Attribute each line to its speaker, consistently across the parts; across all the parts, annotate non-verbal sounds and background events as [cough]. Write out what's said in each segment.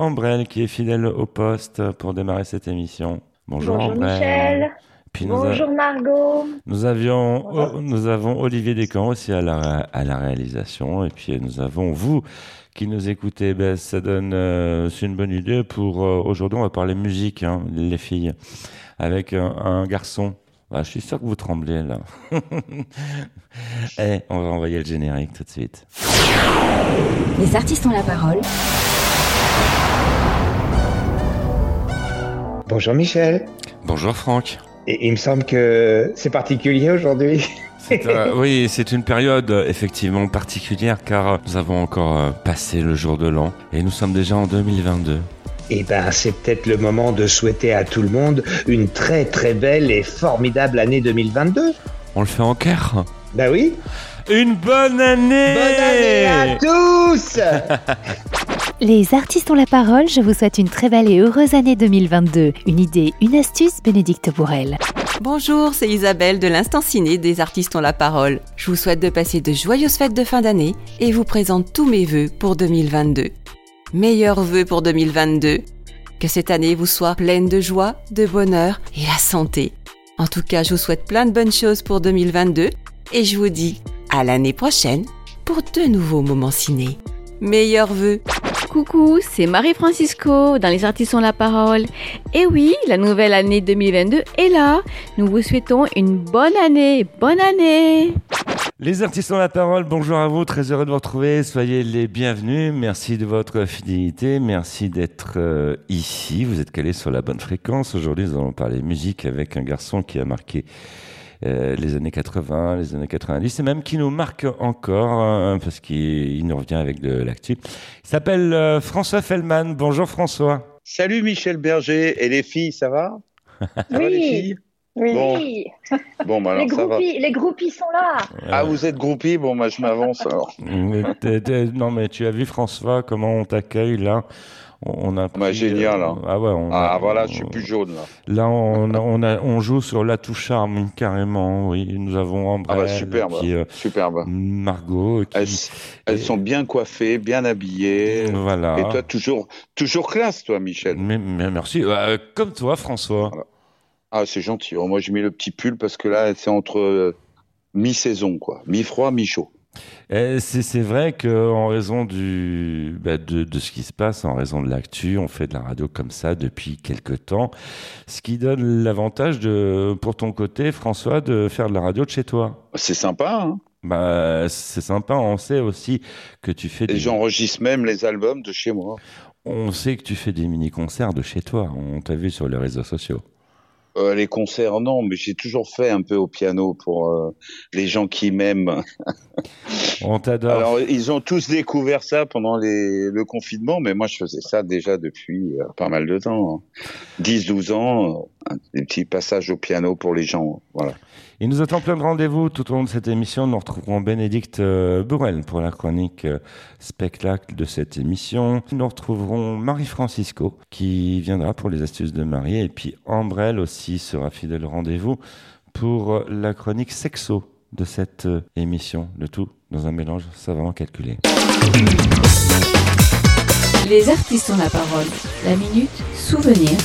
Speaker 1: Ambrelle qui est fidèle au poste pour démarrer cette émission. Bonjour,
Speaker 2: Bonjour
Speaker 1: Ambrelle.
Speaker 2: Michel.
Speaker 1: Puis nous, a-
Speaker 2: Bonjour Margot.
Speaker 1: nous avions, oh, nous avons Olivier Descamps aussi à la, à la réalisation. Et puis nous avons vous qui nous écoutez. Ben, ça donne, euh, c'est une bonne idée pour euh, aujourd'hui. On va parler musique, hein, les filles, avec un, un garçon. Ah, je suis sûr que vous tremblez là. [laughs] Eh, on va envoyer le générique tout de suite.
Speaker 3: Les artistes ont la parole.
Speaker 4: Bonjour Michel.
Speaker 1: Bonjour Franck.
Speaker 4: Et il me semble que c'est particulier aujourd'hui.
Speaker 1: Euh, [laughs] oui, c'est une période euh, effectivement particulière car euh, nous avons encore passé le jour de l'an et nous sommes déjà en 2022.
Speaker 4: Eh ben, c'est peut-être le moment de souhaiter à tout le monde une très très belle et formidable année 2022.
Speaker 1: On le fait en cœur.
Speaker 4: Bah oui.
Speaker 1: Une bonne année
Speaker 4: Bonne année à tous [laughs]
Speaker 3: Les artistes ont la parole. Je vous souhaite une très belle et heureuse année 2022. Une idée, une astuce, Bénédicte Bourrel.
Speaker 5: Bonjour, c'est Isabelle de l'Instant Ciné des Artistes ont la parole. Je vous souhaite de passer de joyeuses fêtes de fin d'année et vous présente tous mes vœux pour 2022. Meilleurs vœux pour 2022. Que cette année vous soit pleine de joie, de bonheur et la santé. En tout cas, je vous souhaite plein de bonnes choses pour 2022 et je vous dis à l'année prochaine pour de nouveaux moments ciné. Meilleurs vœux.
Speaker 6: Coucou, c'est Marie-Francisco dans Les Artistes ont la parole. Et oui, la nouvelle année 2022 est là. Nous vous souhaitons une bonne année. Bonne année
Speaker 1: Les artistes ont la parole, bonjour à vous, très heureux de vous retrouver, soyez les bienvenus, merci de votre fidélité, merci d'être euh, ici, vous êtes calés sur la bonne fréquence. Aujourd'hui nous allons parler musique avec un garçon qui a marqué les années 80, les années 90 et même qui nous marque encore hein, parce qu'il il nous revient avec de l'actu. Il s'appelle euh, François Fellman, bonjour François.
Speaker 7: Salut Michel Berger et les filles, ça va? Ça va les
Speaker 2: Oui.
Speaker 7: filles?
Speaker 2: Oui.
Speaker 7: Bon. [laughs] Bon, bah
Speaker 2: les,
Speaker 7: alors ça va.
Speaker 2: groupies, les groupies sont là.
Speaker 7: Ah, vous êtes groupie Bon, bah je m'avance alors.
Speaker 1: Mais t'es- t'es- non mais tu as vu François comment on t'accueille là? On a
Speaker 7: Bah,
Speaker 1: pris,
Speaker 7: génial, hein.
Speaker 1: ah ouais on
Speaker 7: Ah
Speaker 1: a-
Speaker 7: voilà, je suis plus jaune là.
Speaker 1: Là, on, on, a, on joue sur la touche charme carrément. Oui, nous avons
Speaker 7: Ah
Speaker 1: Ambrelle,
Speaker 7: bah superbe,
Speaker 1: puis euh,
Speaker 7: superbe.
Speaker 1: Margot, qui
Speaker 7: Elles, elles sont bien coiffées, bien habillées.
Speaker 1: voilà.
Speaker 7: Et toi, toujours, toujours classe, toi, Michel.
Speaker 1: mais, mais merci. Euh, comme toi, François.
Speaker 7: Ah, c'est gentil. Moi, j'ai mis le petit pull parce que là, c'est entre euh, mi-saison, quoi. Mi-froid, mi-chaud.
Speaker 1: C'est vrai que en raison du bah, de, de ce qui se passe, en raison de l'actu, on fait de la radio comme ça depuis quelque temps, ce qui donne l'avantage de pour ton côté, François, de faire de la radio de chez toi.
Speaker 7: C'est sympa, hein
Speaker 1: Bah, c'est sympa. On sait aussi que tu fais
Speaker 7: Et
Speaker 1: des
Speaker 7: j'enregistre même les albums de chez moi.
Speaker 1: On sait que tu fais des mini-concerts de chez toi. On t'a vu sur les réseaux sociaux.
Speaker 7: Euh, les concerts, non, mais j'ai toujours fait un peu au piano pour euh, les gens qui m'aiment. [laughs]
Speaker 1: On t'adore.
Speaker 7: Alors, ils ont tous découvert ça pendant les, le confinement, mais moi, je faisais ça déjà depuis euh, pas mal de temps. hein. 10-12 ans, euh, des petits passages au piano pour les gens. Voilà.
Speaker 1: Il nous attend plein de rendez-vous tout au long de cette émission. Nous retrouverons Bénédicte euh, Bourrel pour la chronique euh, spectacle de cette émission. Nous retrouverons Marie-Francisco qui viendra pour les astuces de Marie. Et puis Ambrelle aussi sera fidèle au rendez-vous pour euh, la chronique sexo de cette émission. Le tout dans un mélange savamment calculé.
Speaker 6: Les artistes ont la parole. La minute souvenir.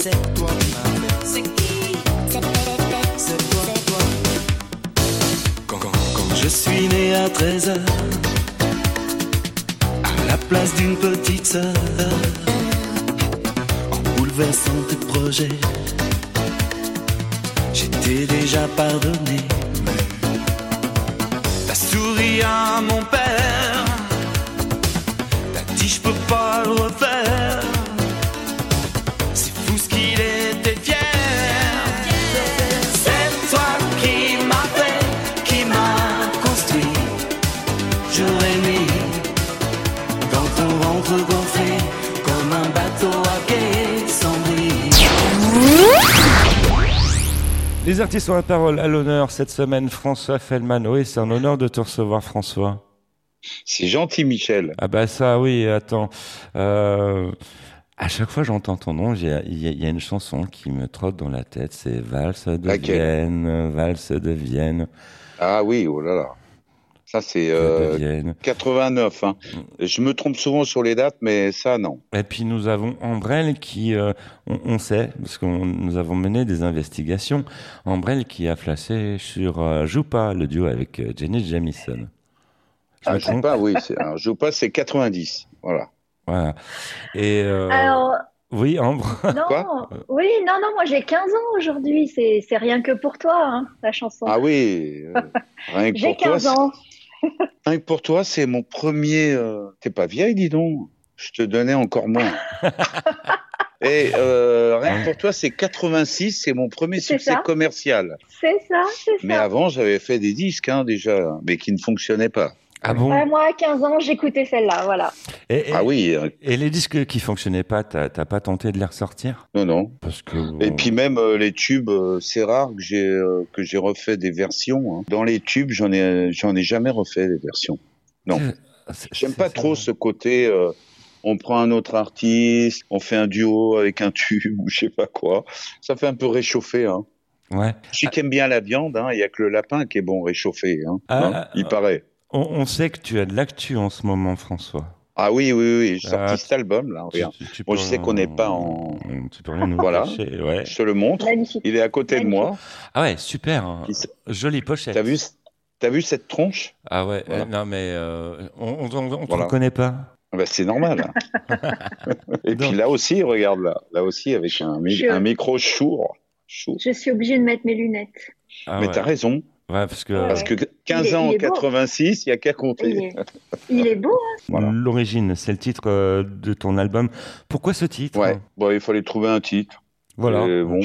Speaker 8: C'est toi, c'est toi, c'est qui C'est toi, toi. Quand, quand, quand je suis né à 13 heures, à la place d'une petite sœur, en bouleversant tes projets, j'étais déjà pardonné. T'as souri à mon père. T'as dit je peux pas le refaire.
Speaker 1: Les artistes ont la parole à l'honneur cette semaine, François Fellman. Oui, c'est un honneur de te recevoir, François.
Speaker 7: C'est gentil, Michel.
Speaker 1: Ah bah ça, oui, attends. Euh, À chaque fois j'entends ton nom, il y, a- il y a une chanson qui me trotte dans la tête. C'est Valse de
Speaker 7: Laquelle?
Speaker 1: Vienne, Valse de Vienne,
Speaker 7: Ah oui, oh là là. Ça, c'est
Speaker 1: de
Speaker 7: euh,
Speaker 1: Vienne.
Speaker 7: 89. Hein. Je me trompe souvent sur les dates, mais ça, non.
Speaker 1: Et puis nous avons Ambrelle qui, euh, on, on sait, parce que nous avons mené des investigations, Ambrelle qui a flashé sur euh, Joupa, le duo avec euh, Jenny Jamison. Je
Speaker 7: Ah, pas, oui. alors, pas, c'est 90. Voilà.
Speaker 1: Voilà. Et euh,
Speaker 2: Alors,
Speaker 1: oui, Ambre.
Speaker 2: non,
Speaker 7: Quoi?
Speaker 2: oui, non, non, moi j'ai 15 ans aujourd'hui, c'est c'est rien que pour toi, hein, la chanson.
Speaker 7: Ah oui. [laughs] euh, rien que
Speaker 2: j'ai
Speaker 7: pour toi,
Speaker 2: 15 ans.
Speaker 7: Rien que pour toi, c'est mon premier. euh, T'es pas vieille, dis donc. Je te donnais encore moins. [laughs] Et euh, rien que pour toi, c'est 86, c'est mon premier succès
Speaker 2: ça.
Speaker 7: commercial.
Speaker 2: C'est ça, c'est
Speaker 7: Mais
Speaker 2: ça.
Speaker 7: avant, j'avais fait des disques hein, déjà, mais qui ne fonctionnaient pas.
Speaker 1: Ah bon
Speaker 2: Ouais, moi à 15 ans, j'écoutais celle-là, voilà.
Speaker 1: et, et-
Speaker 7: Ah oui, euh,
Speaker 1: et les disques qui fonctionnaient pas, t'as pas tenté de les ressortir?
Speaker 7: Non, non.
Speaker 1: Parce que.
Speaker 7: Et puis même euh, les tubes, euh, c'est rare que j'ai euh, que j'ai refait des versions. hein. Dans les tubes, j'en ai j'en ai jamais refait des versions. non. J'aime pas
Speaker 1: ça.
Speaker 7: trop ce côté. euh, on prend un autre artiste, on fait un duo avec un tube [laughs] ou je sais pas quoi. Ça fait un peu réchauffer. Hein.
Speaker 1: Ouais.
Speaker 7: Je sais qui aime bien la viande. hein, Il y a que le lapin qui est bon réchauffé. Hein,
Speaker 1: Ah,
Speaker 7: hein,
Speaker 1: ah,
Speaker 7: il
Speaker 1: ah.
Speaker 7: paraît.
Speaker 1: On, on sait que tu as de l'actu en ce moment, François.
Speaker 7: Ah oui, oui, oui. J'ai
Speaker 1: Ah,
Speaker 7: sorti cet album là. Regarde.
Speaker 1: Tu- tu
Speaker 7: Bon,
Speaker 1: peux-
Speaker 7: je sais qu'on n'est pas en-
Speaker 1: Tu peux rien nous [laughs]
Speaker 7: Voilà.
Speaker 1: cacher, ouais.
Speaker 7: Je te le montre.
Speaker 2: Magnifique.
Speaker 7: Il est à côté de moi.
Speaker 1: Ah ouais, super. hein. Jolie pochette.
Speaker 7: T'as vu, t'as vu cette tronche?
Speaker 1: Ah ouais,
Speaker 7: Voilà.
Speaker 1: euh, non mais euh, on, on te
Speaker 7: Voilà.
Speaker 1: reconnaît pas.
Speaker 7: Bah, c'est normal. [laughs] Et puis là aussi, regarde là, là aussi avec un, mi-
Speaker 2: Je-
Speaker 7: un micro chour. chour.
Speaker 2: Je suis obligée de mettre mes lunettes.
Speaker 1: Ah
Speaker 7: Mais
Speaker 1: ouais.
Speaker 7: t'as raison,
Speaker 1: Ouais, parce que
Speaker 7: parce que 15
Speaker 2: Il est-
Speaker 7: ans
Speaker 2: il
Speaker 7: en
Speaker 2: est beau.
Speaker 7: 86, il y a qu'à
Speaker 2: Il
Speaker 7: compter.
Speaker 2: est, il est beau, hein
Speaker 7: Voilà.
Speaker 1: l'origine, c'est le titre euh, de ton album. Pourquoi ce titre?
Speaker 7: Ouais. Bon, il fallait trouver un titre.
Speaker 1: Voilà.
Speaker 7: Et bon,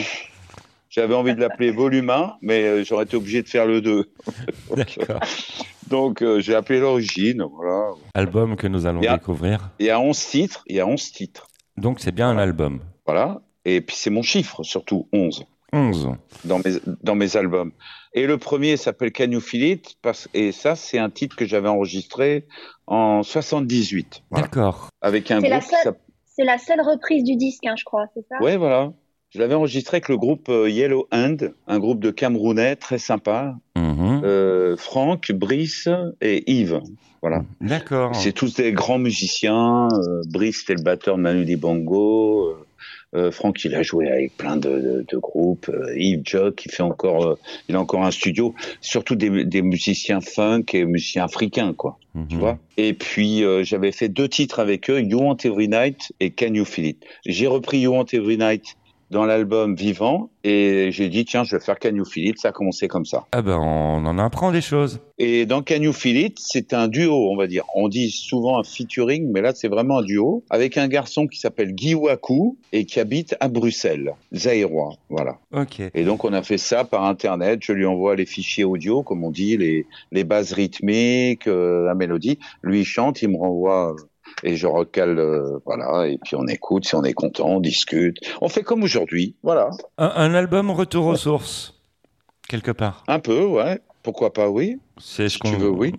Speaker 7: j'avais envie de l'appeler [laughs] Volume 1, mais euh, j'aurais été obligé de faire le 2. [laughs]
Speaker 1: D'accord.
Speaker 7: Donc euh, j'ai appelé l'origine. Voilà.
Speaker 1: Album que nous allons découvrir.
Speaker 7: Il y a 11 titres. Il y a 11 titres.
Speaker 1: Donc c'est bien un album.
Speaker 7: Voilà. Et puis c'est mon chiffre surtout 11.
Speaker 1: 11.
Speaker 7: dans mes, dans mes albums. Et le premier s'appelle Can You Feel It? Parce, Et ça, c'est un titre que j'avais enregistré en 78. Voilà.
Speaker 1: D'accord.
Speaker 7: Avec un
Speaker 2: C'est la
Speaker 7: groupe.
Speaker 2: C'est la seule reprise du disque, hein, je crois, c'est ça?
Speaker 7: Ouais, voilà. Je l'avais enregistré avec le groupe euh, Yellow Hand, un groupe de Camerounais très sympa.
Speaker 1: Mhm.
Speaker 7: Euh, Franck, Brice et Yves. Voilà.
Speaker 1: D'accord.
Speaker 7: C'est tous des grands musiciens. Euh, Brice, c'était le batteur de Manu Dibango. Euh, euh, Franck, il a joué avec plein de, de, de groupes. Euh, Yves Jock, il fait encore, euh, il a encore un studio. Surtout des, des musiciens funk et musiciens africains, quoi. Tu
Speaker 1: Mhm.
Speaker 7: vois? Et puis euh, j'avais fait deux titres avec eux, You Want Every Night et Can You Feel It? J'ai repris You Want Every Night dans l'album Vivant et j'ai dit tiens je vais faire Can You Feel It. Ça a commencé comme ça.
Speaker 1: Ah ben on en apprend des choses.
Speaker 7: Et dans Can You Feel It, c'est un duo, on va dire. On dit souvent un featuring, mais là, c'est vraiment un duo avec un garçon qui s'appelle Guy Wakou et qui habite à Bruxelles, zaïrois. Voilà.
Speaker 1: Ok.
Speaker 7: Et donc, on a fait ça par Internet. Je lui envoie les fichiers audio, comme on dit, les, les bases rythmiques, euh, la mélodie. Lui, il chante, il me renvoie. Et je recale, euh, voilà, et puis on écoute, si on est content, on discute. On fait comme aujourd'hui, voilà.
Speaker 1: Un, un album retour aux sources, quelque part.
Speaker 7: Un peu, ouais. Pourquoi pas, oui.
Speaker 1: C'est ce
Speaker 7: Si
Speaker 1: qu'on
Speaker 7: tu veux, oui.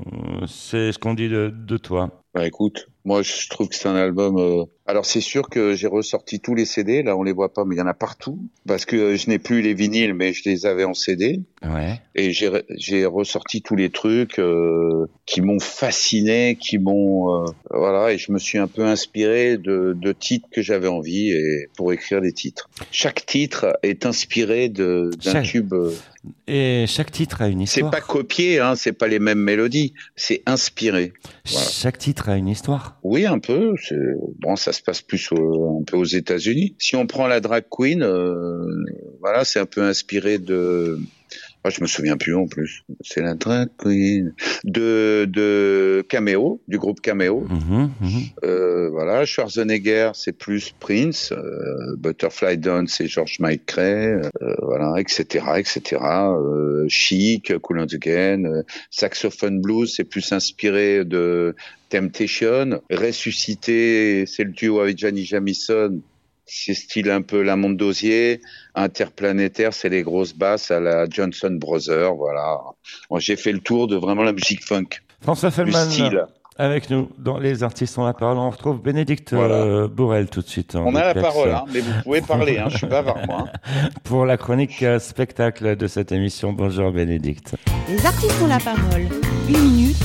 Speaker 1: C'est ce qu'on dit de, de toi.
Speaker 7: Bah écoute, moi je trouve que c'est un album. euh, Alors c'est sûr que j'ai ressorti tous les CD. Là on les voit pas, mais il y en a partout parce que euh, je n'ai plus les vinyles, mais je les avais en CD
Speaker 1: Ouais.
Speaker 7: et j'ai re- j'ai ressorti tous les trucs euh, qui m'ont fasciné, qui m'ont euh, voilà et je me suis un peu inspiré de, de titres que j'avais envie et pour écrire des titres. Chaque titre est inspiré de d'un
Speaker 1: Chaque-
Speaker 7: tube. euh,
Speaker 1: Et chaque titre a une
Speaker 7: C'est
Speaker 1: histoire.
Speaker 7: pas copié, hein, c'est pas les mêmes mélodies, c'est inspiré. voilà.
Speaker 1: Chaque titre a une histoire.
Speaker 7: Oui, un peu. C'est bon, ça se passe plus aux États-Unis. Si on prend la drag queen, euh, voilà, c'est un peu inspiré de. Ah, je me souviens plus en plus. C'est la drag queen de de Cameo, du groupe Cameo.
Speaker 1: Mhm, mhm.
Speaker 7: Euh, voilà, Schwarzenegger, c'est plus Prince. Euh, Butterfly Down, c'est George Michael. Euh, voilà, etc., etc. Euh, Chic, Cool and Gang. Euh, Saxophone Blues, c'est plus inspiré de Temptation. Ressuscité, c'est le duo avec Gianni Jamison. C'est style un peu la monde d'osier. Interplanétaire, c'est les grosses basses à la Johnson Brothers. Voilà. Bon, J'ai fait le tour de vraiment la musique funk,
Speaker 1: François
Speaker 7: style.
Speaker 1: avec nous dans Les Artistes ont la parole. On retrouve Bénédicte
Speaker 9: Voilà.
Speaker 1: euh, Bourrel tout de suite.
Speaker 9: On a la parole, hein, mais vous pouvez parler, hein, je suis bavard, moi. hein. [laughs]
Speaker 1: Pour la chronique euh, spectacle de cette émission. Bonjour Bénédicte.
Speaker 10: Les artistes ont la parole. Une minute,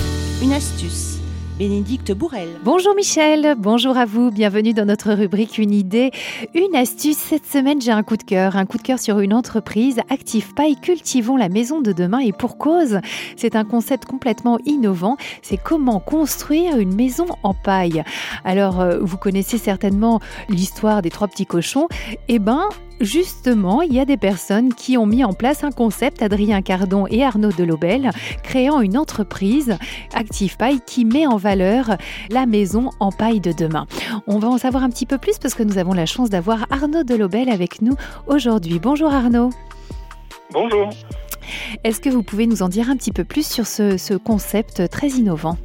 Speaker 10: une astuce. Bénédicte Bourrel.
Speaker 3: Bonjour Michel, bonjour à vous, bienvenue dans notre rubrique Une idée, une astuce. Cette semaine j'ai un coup de cœur, un coup de cœur sur une entreprise, Active Paille, cultivons la maison de demain et pour cause. C'est un concept complètement innovant, c'est comment construire une maison en paille. Alors euh, vous connaissez certainement l'histoire des trois petits cochons, eh ben Justement, il y a des personnes qui ont mis en place un concept, Adrien Cardon et Arnaud Delobel, créant une entreprise, Active Paille, qui met en valeur la maison en paille de demain. On va en savoir un petit peu plus parce que nous avons la chance d'avoir Arnaud Delobel avec nous aujourd'hui. Bonjour Arnaud.
Speaker 11: Bonjour.
Speaker 3: Est-ce que vous pouvez nous en dire un petit peu plus sur ce, ce concept très innovant?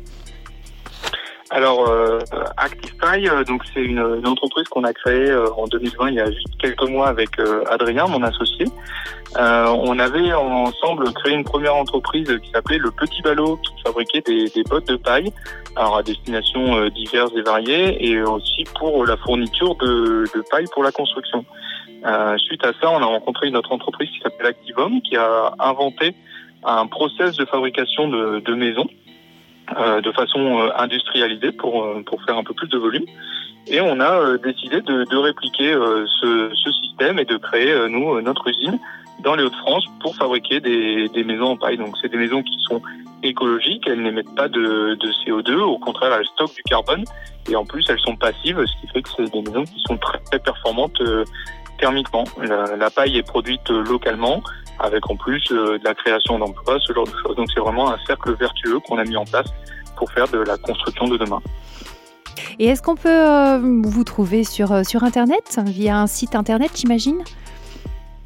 Speaker 11: Alors, euh, ActivePie, euh, donc c'est une, une entreprise qu'on a créée euh, en 2020, il y a juste quelques mois avec euh, Adrien, mon associé. Euh, on avait ensemble créé une première entreprise qui s'appelait Le Petit Ballot, qui fabriquait des, des bottes de paille, alors à destination diverses et variées, et aussi pour la fourniture de, de paille pour la construction. Suite à ça, on a rencontré une autre entreprise qui s'appelle Activum, qui a inventé un process de fabrication de, de maisons de façon euh, industrialisée pour, euh, pour faire un peu plus de volume. Et on a euh, décidé de, de répliquer euh, ce, ce système et de créer, euh, nous, euh, notre usine dans les Hauts-de-France pour fabriquer des, des maisons en paille. Donc c'est des maisons qui sont écologiques, elles n'émettent pas de, de CO2, au contraire elles stockent du carbone et en plus elles sont passives, ce qui fait que c'est des maisons qui sont très, très performantes euh, thermiquement. La, la paille est produite euh, localement avec en plus euh, de la création d'emplois, ce genre de choses. Donc c'est vraiment un cercle vertueux qu'on a mis en place pour faire de la construction de demain.
Speaker 3: Et est-ce qu'on peut euh, vous trouver sur, sur Internet, via un site Internet j'imagine?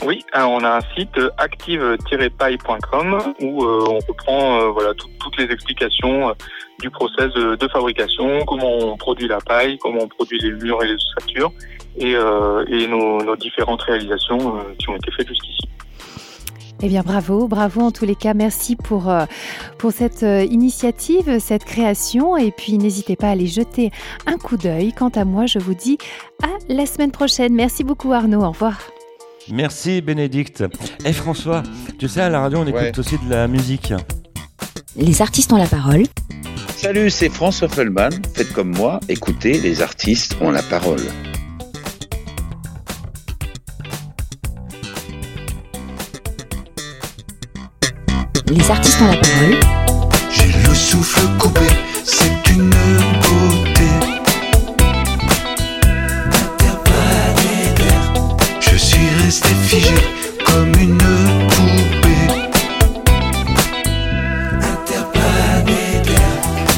Speaker 11: Oui, alors on a un site active-paille.com où euh, on reprend euh, voilà tout- toutes les explications euh, du process de, de fabrication, comment on produit la paille, comment on produit les murs et les ossature et, euh, et nos, nos différentes réalisations euh, qui ont été faites jusqu'ici.
Speaker 3: Eh bien, bravo, bravo en tous les cas. Merci pour, euh, pour cette initiative, cette création. Et puis, n'hésitez pas à aller jeter un coup d'œil. Quant à moi, je vous dis à la semaine prochaine. Merci beaucoup, Arnaud. Au revoir.
Speaker 1: Merci Bénédicte. Et François, tu sais, à la radio, on écoute
Speaker 9: Ouais.
Speaker 1: aussi de la musique.
Speaker 10: Les artistes ont la parole.
Speaker 9: Salut, c'est François Feldman. Faites comme moi, écoutez, les artistes ont la parole.
Speaker 10: Les artistes ont la.
Speaker 7: J'ai le souffle coupé, c'est une beauté. Je suis resté figé comme une poupée.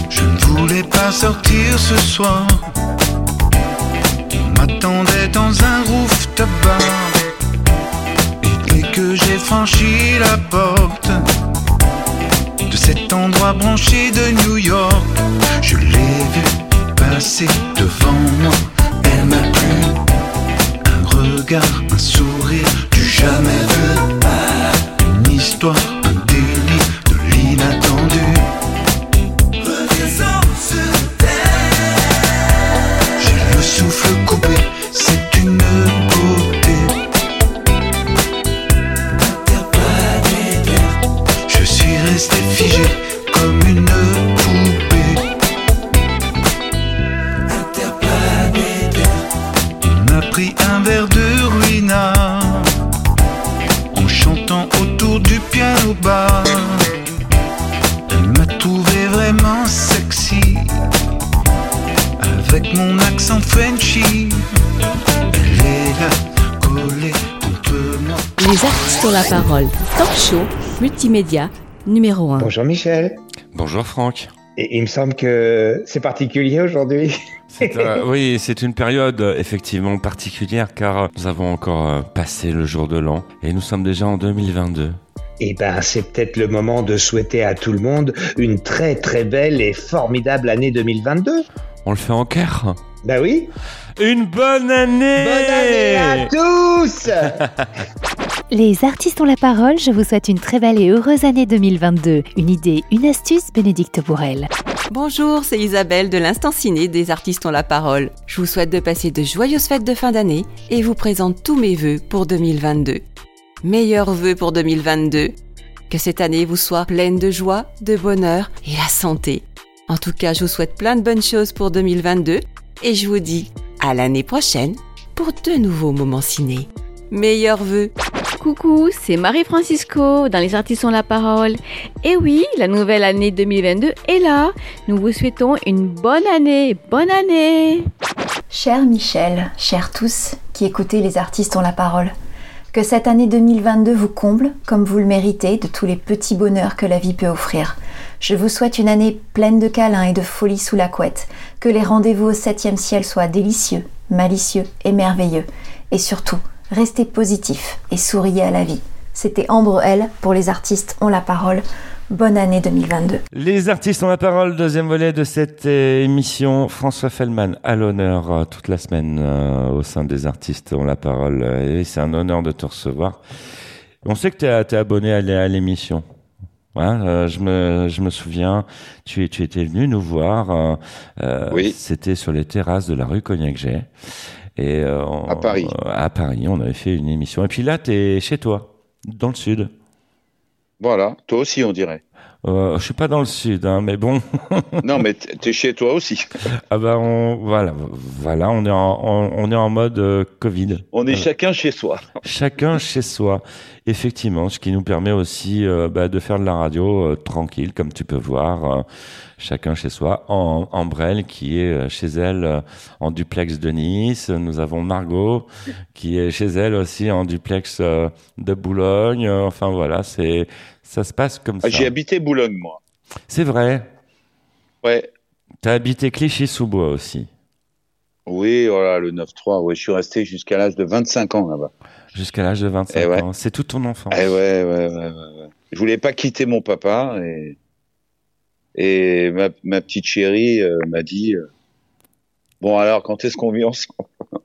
Speaker 7: Je ne voulais pas sortir ce soir. On m'attendait dans un rooftop bar. Et dès que j'ai franchi la porte cet endroit branché de New York. Je l'ai vu passer devant moi, elle m'a plu. Un regard,
Speaker 6: parole. Talk show, multimédia, numéro 1.
Speaker 4: Bonjour Michel.
Speaker 1: Bonjour Franck.
Speaker 4: Et il me semble que c'est particulier aujourd'hui.
Speaker 1: Euh, oui, c'est une période euh, effectivement particulière car euh, nous avons encore passé le jour de l'an et nous sommes déjà en 2022.
Speaker 4: Eh ben, c'est peut-être le moment de souhaiter à tout le monde une très très belle et formidable année 2022.
Speaker 1: On le fait en cœur
Speaker 4: Bah oui.
Speaker 1: Une bonne année
Speaker 4: Bonne année à tous [laughs]
Speaker 3: Les artistes ont la parole. Je vous souhaite une très belle et heureuse année 2022. Une idée, une astuce, Bénédicte Bourrel.
Speaker 5: Bonjour, c'est Isabelle de l'Instant Ciné des artistes ont la parole. Je vous souhaite de passer de joyeuses fêtes de fin d'année et vous présente tous mes vœux pour 2022. Meilleurs vœux pour 2022. Que cette année vous soit pleine de joie, de bonheur et la santé. En tout cas, je vous souhaite plein de bonnes choses pour 2022 et je vous dis à l'année prochaine pour de nouveaux moments ciné. Meilleurs vœux.
Speaker 6: Coucou, c'est Marie-Francisco dans Les Artistes ont la parole. Et oui, la nouvelle année 2022 est là. Nous vous souhaitons une bonne année. Bonne année
Speaker 12: Cher Michel, chers tous qui écoutez Les Artistes ont la parole, que cette année 2022 vous comble, comme vous le méritez, de tous les petits bonheurs que la vie peut offrir. Je vous souhaite une année pleine de câlins et de folie sous la couette, que les rendez-vous au septième ciel soient délicieux, malicieux et merveilleux, et surtout, restez positif et souriez à la vie. C'était Ambre L pour les artistes ont la parole. Bonne année 2022.
Speaker 1: Les artistes ont la parole, deuxième volet de cette euh, émission. François Fellman à l'honneur euh, toute la semaine euh, au sein des artistes ont la parole. Et c'est un honneur de te recevoir. On sait que tu es, abonné à l'é- à l'émission. Hein, euh, je, me, je me souviens, tu, tu étais venu nous voir. euh,
Speaker 7: Oui.
Speaker 1: C'était sur les terrasses de la rue Cognac-Jet. Et, euh,
Speaker 7: À Paris.
Speaker 1: à Paris, on avait fait une émission. Et puis là, tu es chez toi, dans le sud.
Speaker 7: Voilà, toi aussi, on dirait.
Speaker 1: Euh, je suis pas dans le sud, hein, mais bon. [laughs]
Speaker 7: Non, mais t'es chez toi aussi.
Speaker 1: Ah bah on voilà voilà on est en on, on est en mode euh, Covid.
Speaker 7: On est
Speaker 1: Euh,
Speaker 7: chacun chez soi.
Speaker 1: chacun chez soi. Effectivement, ce qui nous permet aussi euh, bah, de faire de la radio tranquille, comme tu peux voir, chacun chez soi. En Ambrelle qui est chez elle en duplex de Nice. Nous avons Margot qui est chez elle aussi en duplex de Boulogne. Enfin voilà, c'est ça se passe comme
Speaker 7: Ah,
Speaker 1: ça.
Speaker 7: J'ai habité Boulogne, moi.
Speaker 1: C'est vrai.
Speaker 7: Ouais.
Speaker 1: T'as habité Clichy-sous-Bois aussi.
Speaker 7: Oui, voilà, le 9-3. Ouais, je suis resté jusqu'à l'âge de 25 ans là-bas.
Speaker 1: Jusqu'à l'âge de 25
Speaker 7: Eh ouais.
Speaker 1: ans. C'est toute ton enfance.
Speaker 7: Eh ouais, ouais, ouais, ouais, ouais. Je voulais pas quitter mon papa et, et ma, ma petite chérie euh, m'a dit euh, Bon, alors, quand est-ce qu'on vit ensemble? [laughs]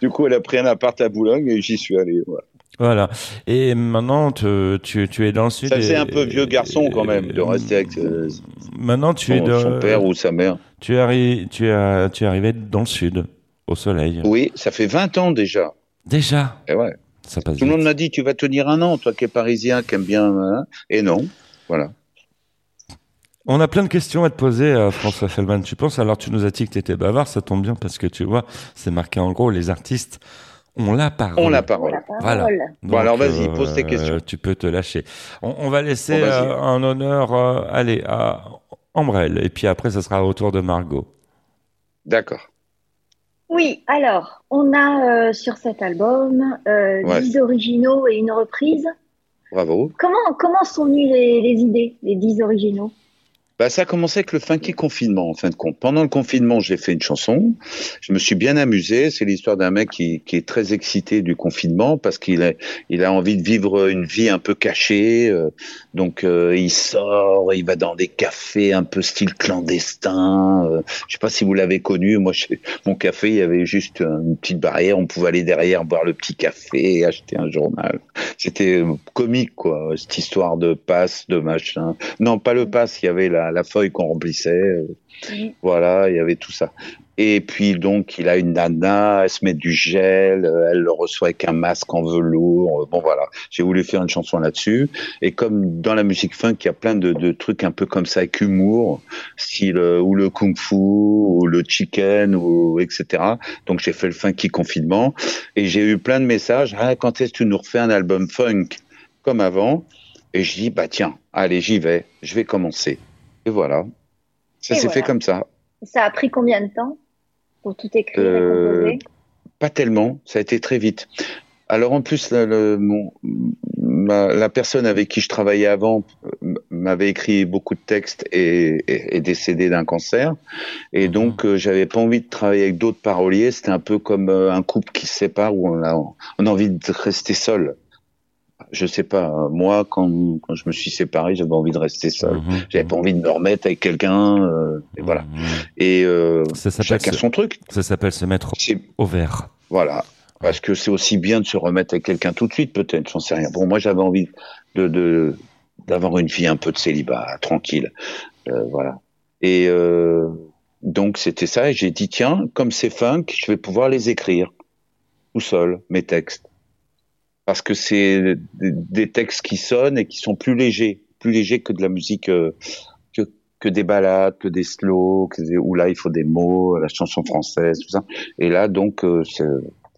Speaker 7: Du coup, elle a pris un appart à Boulogne et j'y suis allé. voilà.
Speaker 1: Voilà. Et maintenant, te- tu, tu es dans le sud.
Speaker 7: Ça
Speaker 1: et-
Speaker 7: un peu vieux garçon quand même de rester avec euh,
Speaker 1: Maintenant, tu es
Speaker 7: son,
Speaker 1: de-
Speaker 7: son père ou sa mère.
Speaker 1: Tu es, tu, es, tu es arrivé dans le sud, au soleil.
Speaker 7: Oui, ça fait 20 ans déjà.
Speaker 1: Déjà
Speaker 7: Et ouais.
Speaker 1: Ça passe
Speaker 7: Tout le monde m'a dit Tu vas tenir un an, toi qui es parisien, qui aime bien. hein. Et non, voilà.
Speaker 1: On a plein de questions à te poser, euh, François Fellman. Tu penses alors tu nous as dit que tu étais bavard, ça tombe bien parce que tu vois, c'est marqué en gros, les artistes ont la parole.
Speaker 7: On la parole.
Speaker 1: Voilà.
Speaker 7: Bon, alors vas-y, pose tes questions.
Speaker 1: Tu peux te lâcher. On, on va laisser
Speaker 7: Bon,
Speaker 1: euh, un honneur, euh, allez, à Ambrelle. Et puis après, ça sera au tour de Margot.
Speaker 7: D'accord.
Speaker 2: Oui, alors, on a euh, sur cet album euh,
Speaker 7: Ouais.
Speaker 2: 10 originaux et une reprise.
Speaker 7: Bravo.
Speaker 2: Comment, comment sont venues les, les idées, les 10 originaux?
Speaker 7: Bah, ça a commencé avec le funky confinement, en fin de compte. Pendant le confinement, j'ai fait une chanson. Je me suis bien amusé. C'est l'histoire d'un mec qui, est très excité du confinement parce qu'il a, il a envie de vivre une vie un peu cachée. euh, donc, euh, il sort, il va dans des cafés un peu style clandestin. euh, je sais pas si vous l'avez connu. Moi, mon café, il y avait juste une petite barrière. On pouvait aller derrière boire le petit café et acheter un journal. C'était comique, quoi, cette histoire de passe, de machin. Non, pas le passe, il y avait la, la feuille qu'on remplissait. euh, Voilà, il y avait tout ça. Et puis donc, il a une nana, elle se met du gel, euh, elle le reçoit avec un masque en velours. euh, Bon voilà, j'ai voulu faire une chanson là-dessus. Et comme dans la musique funk, il y a plein de, de trucs un peu comme ça avec humour, style ou le kung-fu, ou le chicken, ou etc. Donc j'ai fait le funky confinement et j'ai eu plein de messages. Ah, quand est-ce que tu nous refais un album funk? Comme avant Et je dis bah tiens, allez j'y vais, je vais commencer. Et voilà, ça s'est
Speaker 2: voilà.
Speaker 7: fait comme ça.
Speaker 2: Ça a pris combien de temps pour tout écrire et
Speaker 7: Euh,
Speaker 2: composer
Speaker 7: Pas tellement, ça a été très vite. Alors en plus, le, le- mon- ma- la personne avec qui je travaillais avant euh, m'avait écrit beaucoup de textes et et- est décédée d'un cancer. Et donc, euh, j'avais pas envie de travailler avec d'autres paroliers. C'était un peu comme euh, un couple qui se sépare où on a, on a envie de rester seul. Je sais pas, euh, moi, quand, quand je me suis séparé, j'avais envie de rester seul.
Speaker 1: Mhm.
Speaker 7: J'avais pas envie de me remettre avec quelqu'un. euh, et voilà. Et euh,
Speaker 1: Ça
Speaker 7: chacun
Speaker 1: se-
Speaker 7: son truc.
Speaker 1: Ça s'appelle se mettre au vert.
Speaker 7: Voilà. Parce que c'est aussi bien de se remettre avec quelqu'un tout de suite, peut-être, j'en sais rien. Bon, moi, j'avais envie de, d'avoir une vie un peu de célibat, tranquille. Euh, voilà. Et donc c'était ça. Et j'ai dit tiens, comme c'est funk, je vais pouvoir les écrire tout seul mes textes parce que c'est des- textes qui sonnent et qui sont plus légers, plus légers que de la musique. euh, que, des balades, que des slows, que des- où là il faut des mots, la chanson française, tout ça. Et là donc, euh,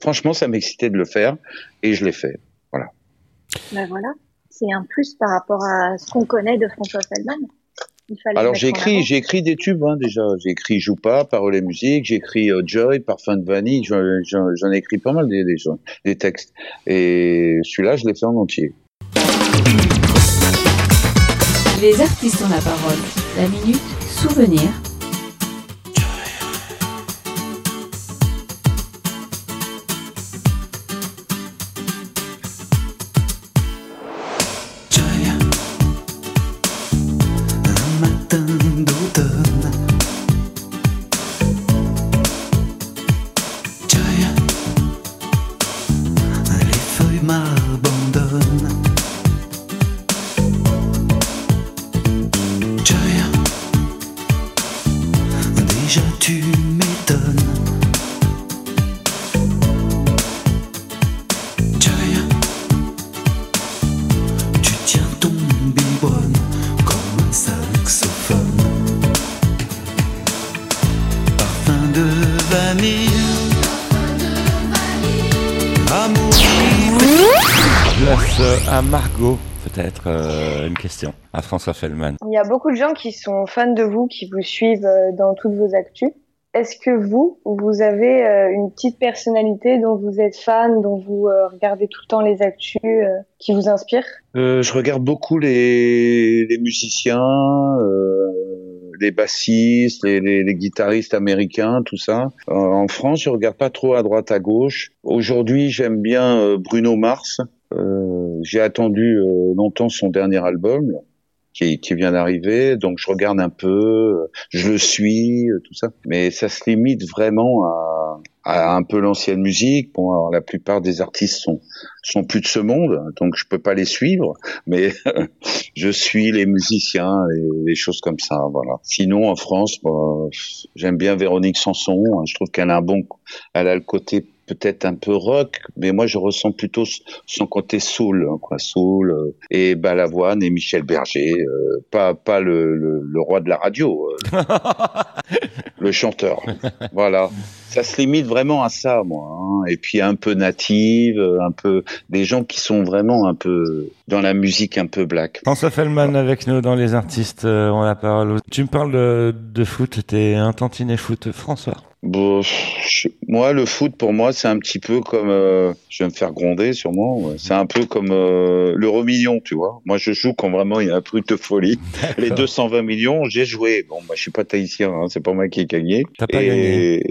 Speaker 7: franchement, ça m'excitait de le faire et je l'ai fait. Voilà.
Speaker 2: Ben voilà, c'est un plus par rapport à ce qu'on connaît de François Feldman.
Speaker 7: Alors j'ai écrit des tubes hein, déjà. J'ai écrit Joue pas, Paroles et musique. J'ai écrit euh, Joy, Parfum de vanille. J'en j'en- j'en ai écrit pas mal des, des, des textes. Et celui-là, je l'ai fait en entier.
Speaker 6: Les artistes ont la parole. La minute souvenir.
Speaker 13: Il y a beaucoup de gens qui sont fans de vous, qui vous suivent euh, dans toutes vos actus. Est-ce que vous, vous avez euh, une petite personnalité dont vous êtes fan, dont vous euh, regardez tout le temps les actus, qui vous inspire?
Speaker 7: Euh, je regarde beaucoup les, les musiciens, euh, les bassistes, les, les, les guitaristes américains, tout ça. Euh, en France, je regarde pas trop à droite à gauche. Aujourd'hui, j'aime bien Bruno Mars. Euh, J'ai attendu longtemps son dernier album qui, qui vient d'arriver, donc je regarde un peu, je le suis, euh, tout ça. Mais ça se limite vraiment à, à un peu l'ancienne musique. Bon, alors, la plupart des artistes sont sont plus de ce monde, donc je peux pas les suivre, mais [laughs] je suis les musiciens et les choses comme ça, voilà. Sinon, en France, bah, j'aime bien Véronique Sanson. hein, je trouve qu'elle a un bon, elle a le côté peut-être un peu rock, mais moi je ressens plutôt son côté soul, hein, quoi, soul euh, et Balavoine et Michel Berger, euh, pas pas le, le, le roi de la radio, euh, [laughs] le chanteur. Voilà, ça se limite vraiment à ça, moi. hein. Et puis un peu native, euh, un peu des gens qui sont vraiment un peu dans la musique un peu black.
Speaker 1: François Fellman avec nous dans les artistes euh, ont la parole. Tu me parles de, de foot, t'es un tantinet foot, François.
Speaker 7: Bon, je- moi, le foot, pour moi, c'est un petit peu comme, euh, je vais me faire gronder sûrement, ouais. c'est un peu comme euh, l'euro million, tu vois. Moi, je joue quand vraiment il y a un truc de folie. [laughs] [laughs] Les 220 millions, j'ai joué. Bon, moi, je suis pas tahitien, hein, c'est pas moi qui ai gagné.
Speaker 1: T'as pas
Speaker 7: Et-
Speaker 1: gagné.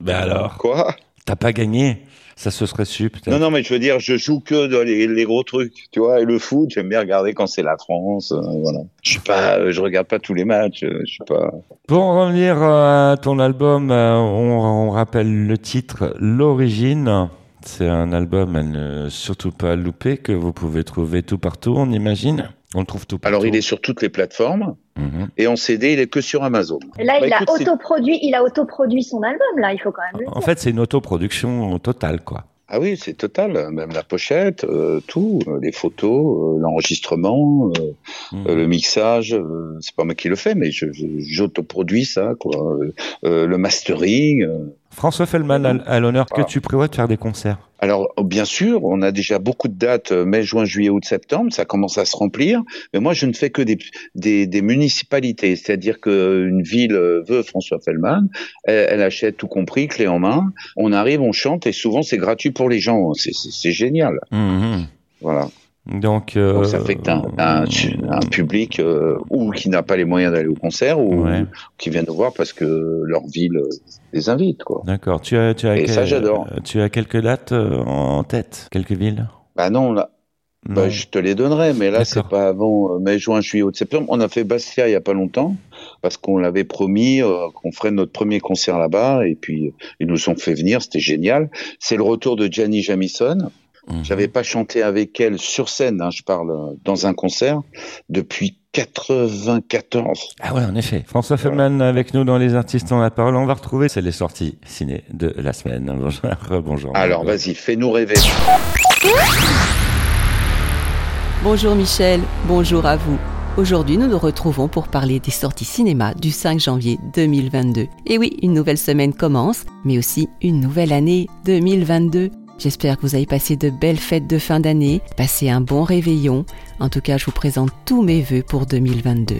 Speaker 1: Ben alors
Speaker 7: Quoi?
Speaker 1: T'as pas gagné Ça se serait su peut-être.
Speaker 7: Non, non, mais je veux dire, je joue que dans les, les gros trucs, tu vois. Et le foot, j'aime bien regarder quand c'est la France, euh, voilà. Je suis pas, euh, je regarde pas tous les matchs, euh, je suis pas.
Speaker 1: Pour en revenir à ton album, on, on rappelle le titre L'origine. C'est un album à ne surtout pas louper que vous pouvez trouver tout partout, on imagine. On le trouve tout partout.
Speaker 7: Alors, il est sur toutes les plateformes. Et en CD, il est que sur Amazon.
Speaker 2: Et là,
Speaker 7: Bah,
Speaker 2: il a
Speaker 7: écoute, c'est-
Speaker 2: autoproduit, il a autoproduit son album, là, il faut quand même le
Speaker 1: En
Speaker 2: dire.
Speaker 1: fait, c'est une autoproduction totale, quoi.
Speaker 7: Ah oui, c'est total. Même la pochette, euh, tout, euh, les photos, euh, l'enregistrement, euh,
Speaker 1: Mhm.
Speaker 7: le mixage. euh, c'est pas moi qui le fais, mais je, je- j'autoproduis ça, quoi. Le mastering. Euh.
Speaker 1: François Fellman, à, l'honneur, que tu prévois de faire des concerts
Speaker 7: Alors, bien sûr, on a déjà beaucoup de dates, euh, mai, juin, juillet, août, septembre, ça commence à se remplir, mais moi, je ne fais que des, des, des municipalités, c'est-à-dire qu'une ville euh, veut François Fellman, elle, elle achète tout compris, clé en main, on arrive, on chante, et souvent, c'est gratuit pour les gens, c'est, c'est, c'est génial.
Speaker 1: Mhm.
Speaker 7: Voilà.
Speaker 1: Donc, euh,
Speaker 7: Donc ça fait que un, un, un public euh, ou qui n'a pas les moyens d'aller au concert ou
Speaker 1: Ouais.
Speaker 7: qui vient nous voir parce que leur ville euh, les invite, quoi.
Speaker 1: D'accord. Tu as, tu as,
Speaker 7: Et ça, j'adore.
Speaker 1: Tu as quelques dates en tête? Quelques villes?
Speaker 7: Bah non, là.
Speaker 1: Non.
Speaker 7: Bah, je te les donnerai, mais là, c'est pas avant mai, juin, juillet, août, septembre. On a fait Bastia il y a pas longtemps, parce qu'on l'avait promis euh, qu'on ferait notre premier concert là-bas, et puis ils nous ont fait venir, c'était génial. C'est le retour de Gianni Jamison.
Speaker 1: Mhm.
Speaker 7: J'avais pas chanté avec elle sur scène, hein, je parle euh, dans un concert, depuis 94.
Speaker 1: Ah ouais, en effet. François Feldman avec nous dans Les Artistes ont la parole. On va retrouver, c'est les sorties ciné de la semaine. [laughs] Bonjour. bonjour.
Speaker 7: Alors vas-y, fais-nous rêver.
Speaker 5: Bonjour Michel, bonjour à vous. Aujourd'hui, nous nous retrouvons pour parler des sorties cinéma du 5 janvier 2022. Et oui, une nouvelle semaine commence, mais aussi une nouvelle année 2022. J'espère que vous avez passé de belles fêtes de fin d'année, passé un bon réveillon. En tout cas, je vous présente tous mes vœux pour 2022.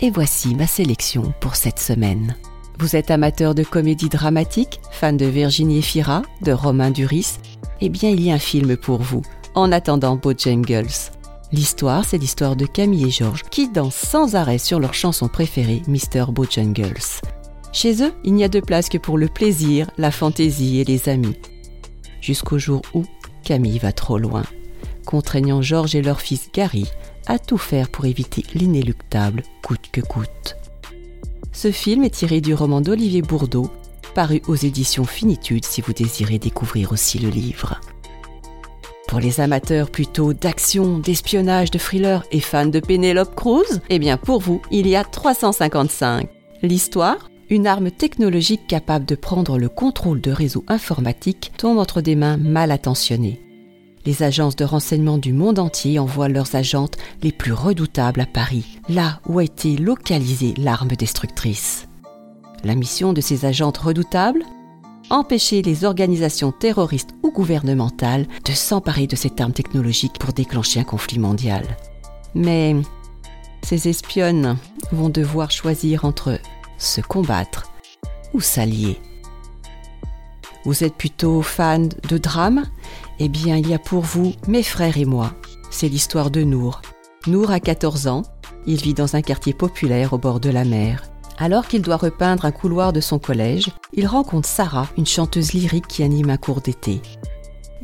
Speaker 5: Et voici ma sélection pour cette semaine. Vous êtes amateur de comédie dramatique, fan de Virginie Efira, de Romain Duris Eh bien, il y a un film pour vous. En attendant Bojangles. L'histoire, c'est l'histoire de Camille et Georges qui dansent sans arrêt sur leur chanson préférée, Mr. Bojangles. Chez eux, il n'y a de place que pour le plaisir, la fantaisie et les amis. Jusqu'au jour où Camille va trop loin, contraignant Georges et leur fils Gary à tout faire pour éviter l'inéluctable coûte que coûte. Ce film est tiré du roman d'Olivier Bourdeau, paru aux éditions Finitude si vous désirez découvrir aussi le livre. Pour les amateurs plutôt d'action, d'espionnage, de thriller et fans de Penelope Cruz, eh bien pour vous, il y a 355. L'histoire une arme technologique capable de prendre le contrôle de réseaux informatiques tombe entre des mains mal attentionnées. Les agences de renseignement du monde entier envoient leurs agentes les plus redoutables à Paris, là où a été localisée l'arme destructrice. La mission de ces agentes redoutables? Empêcher les organisations terroristes ou gouvernementales de s'emparer de cette arme technologique pour déclencher un conflit mondial. Mais ces espionnes vont devoir choisir entre se combattre ou s'allier. Vous êtes plutôt fan de drame? Eh bien, il y a pour vous Mes frères et moi. C'est l'histoire de Nour. Nour a 14 ans. Il vit dans un quartier populaire au bord de la mer. Alors qu'il doit repeindre un couloir de son collège, il rencontre Sarah, une chanteuse lyrique qui anime un cours d'été.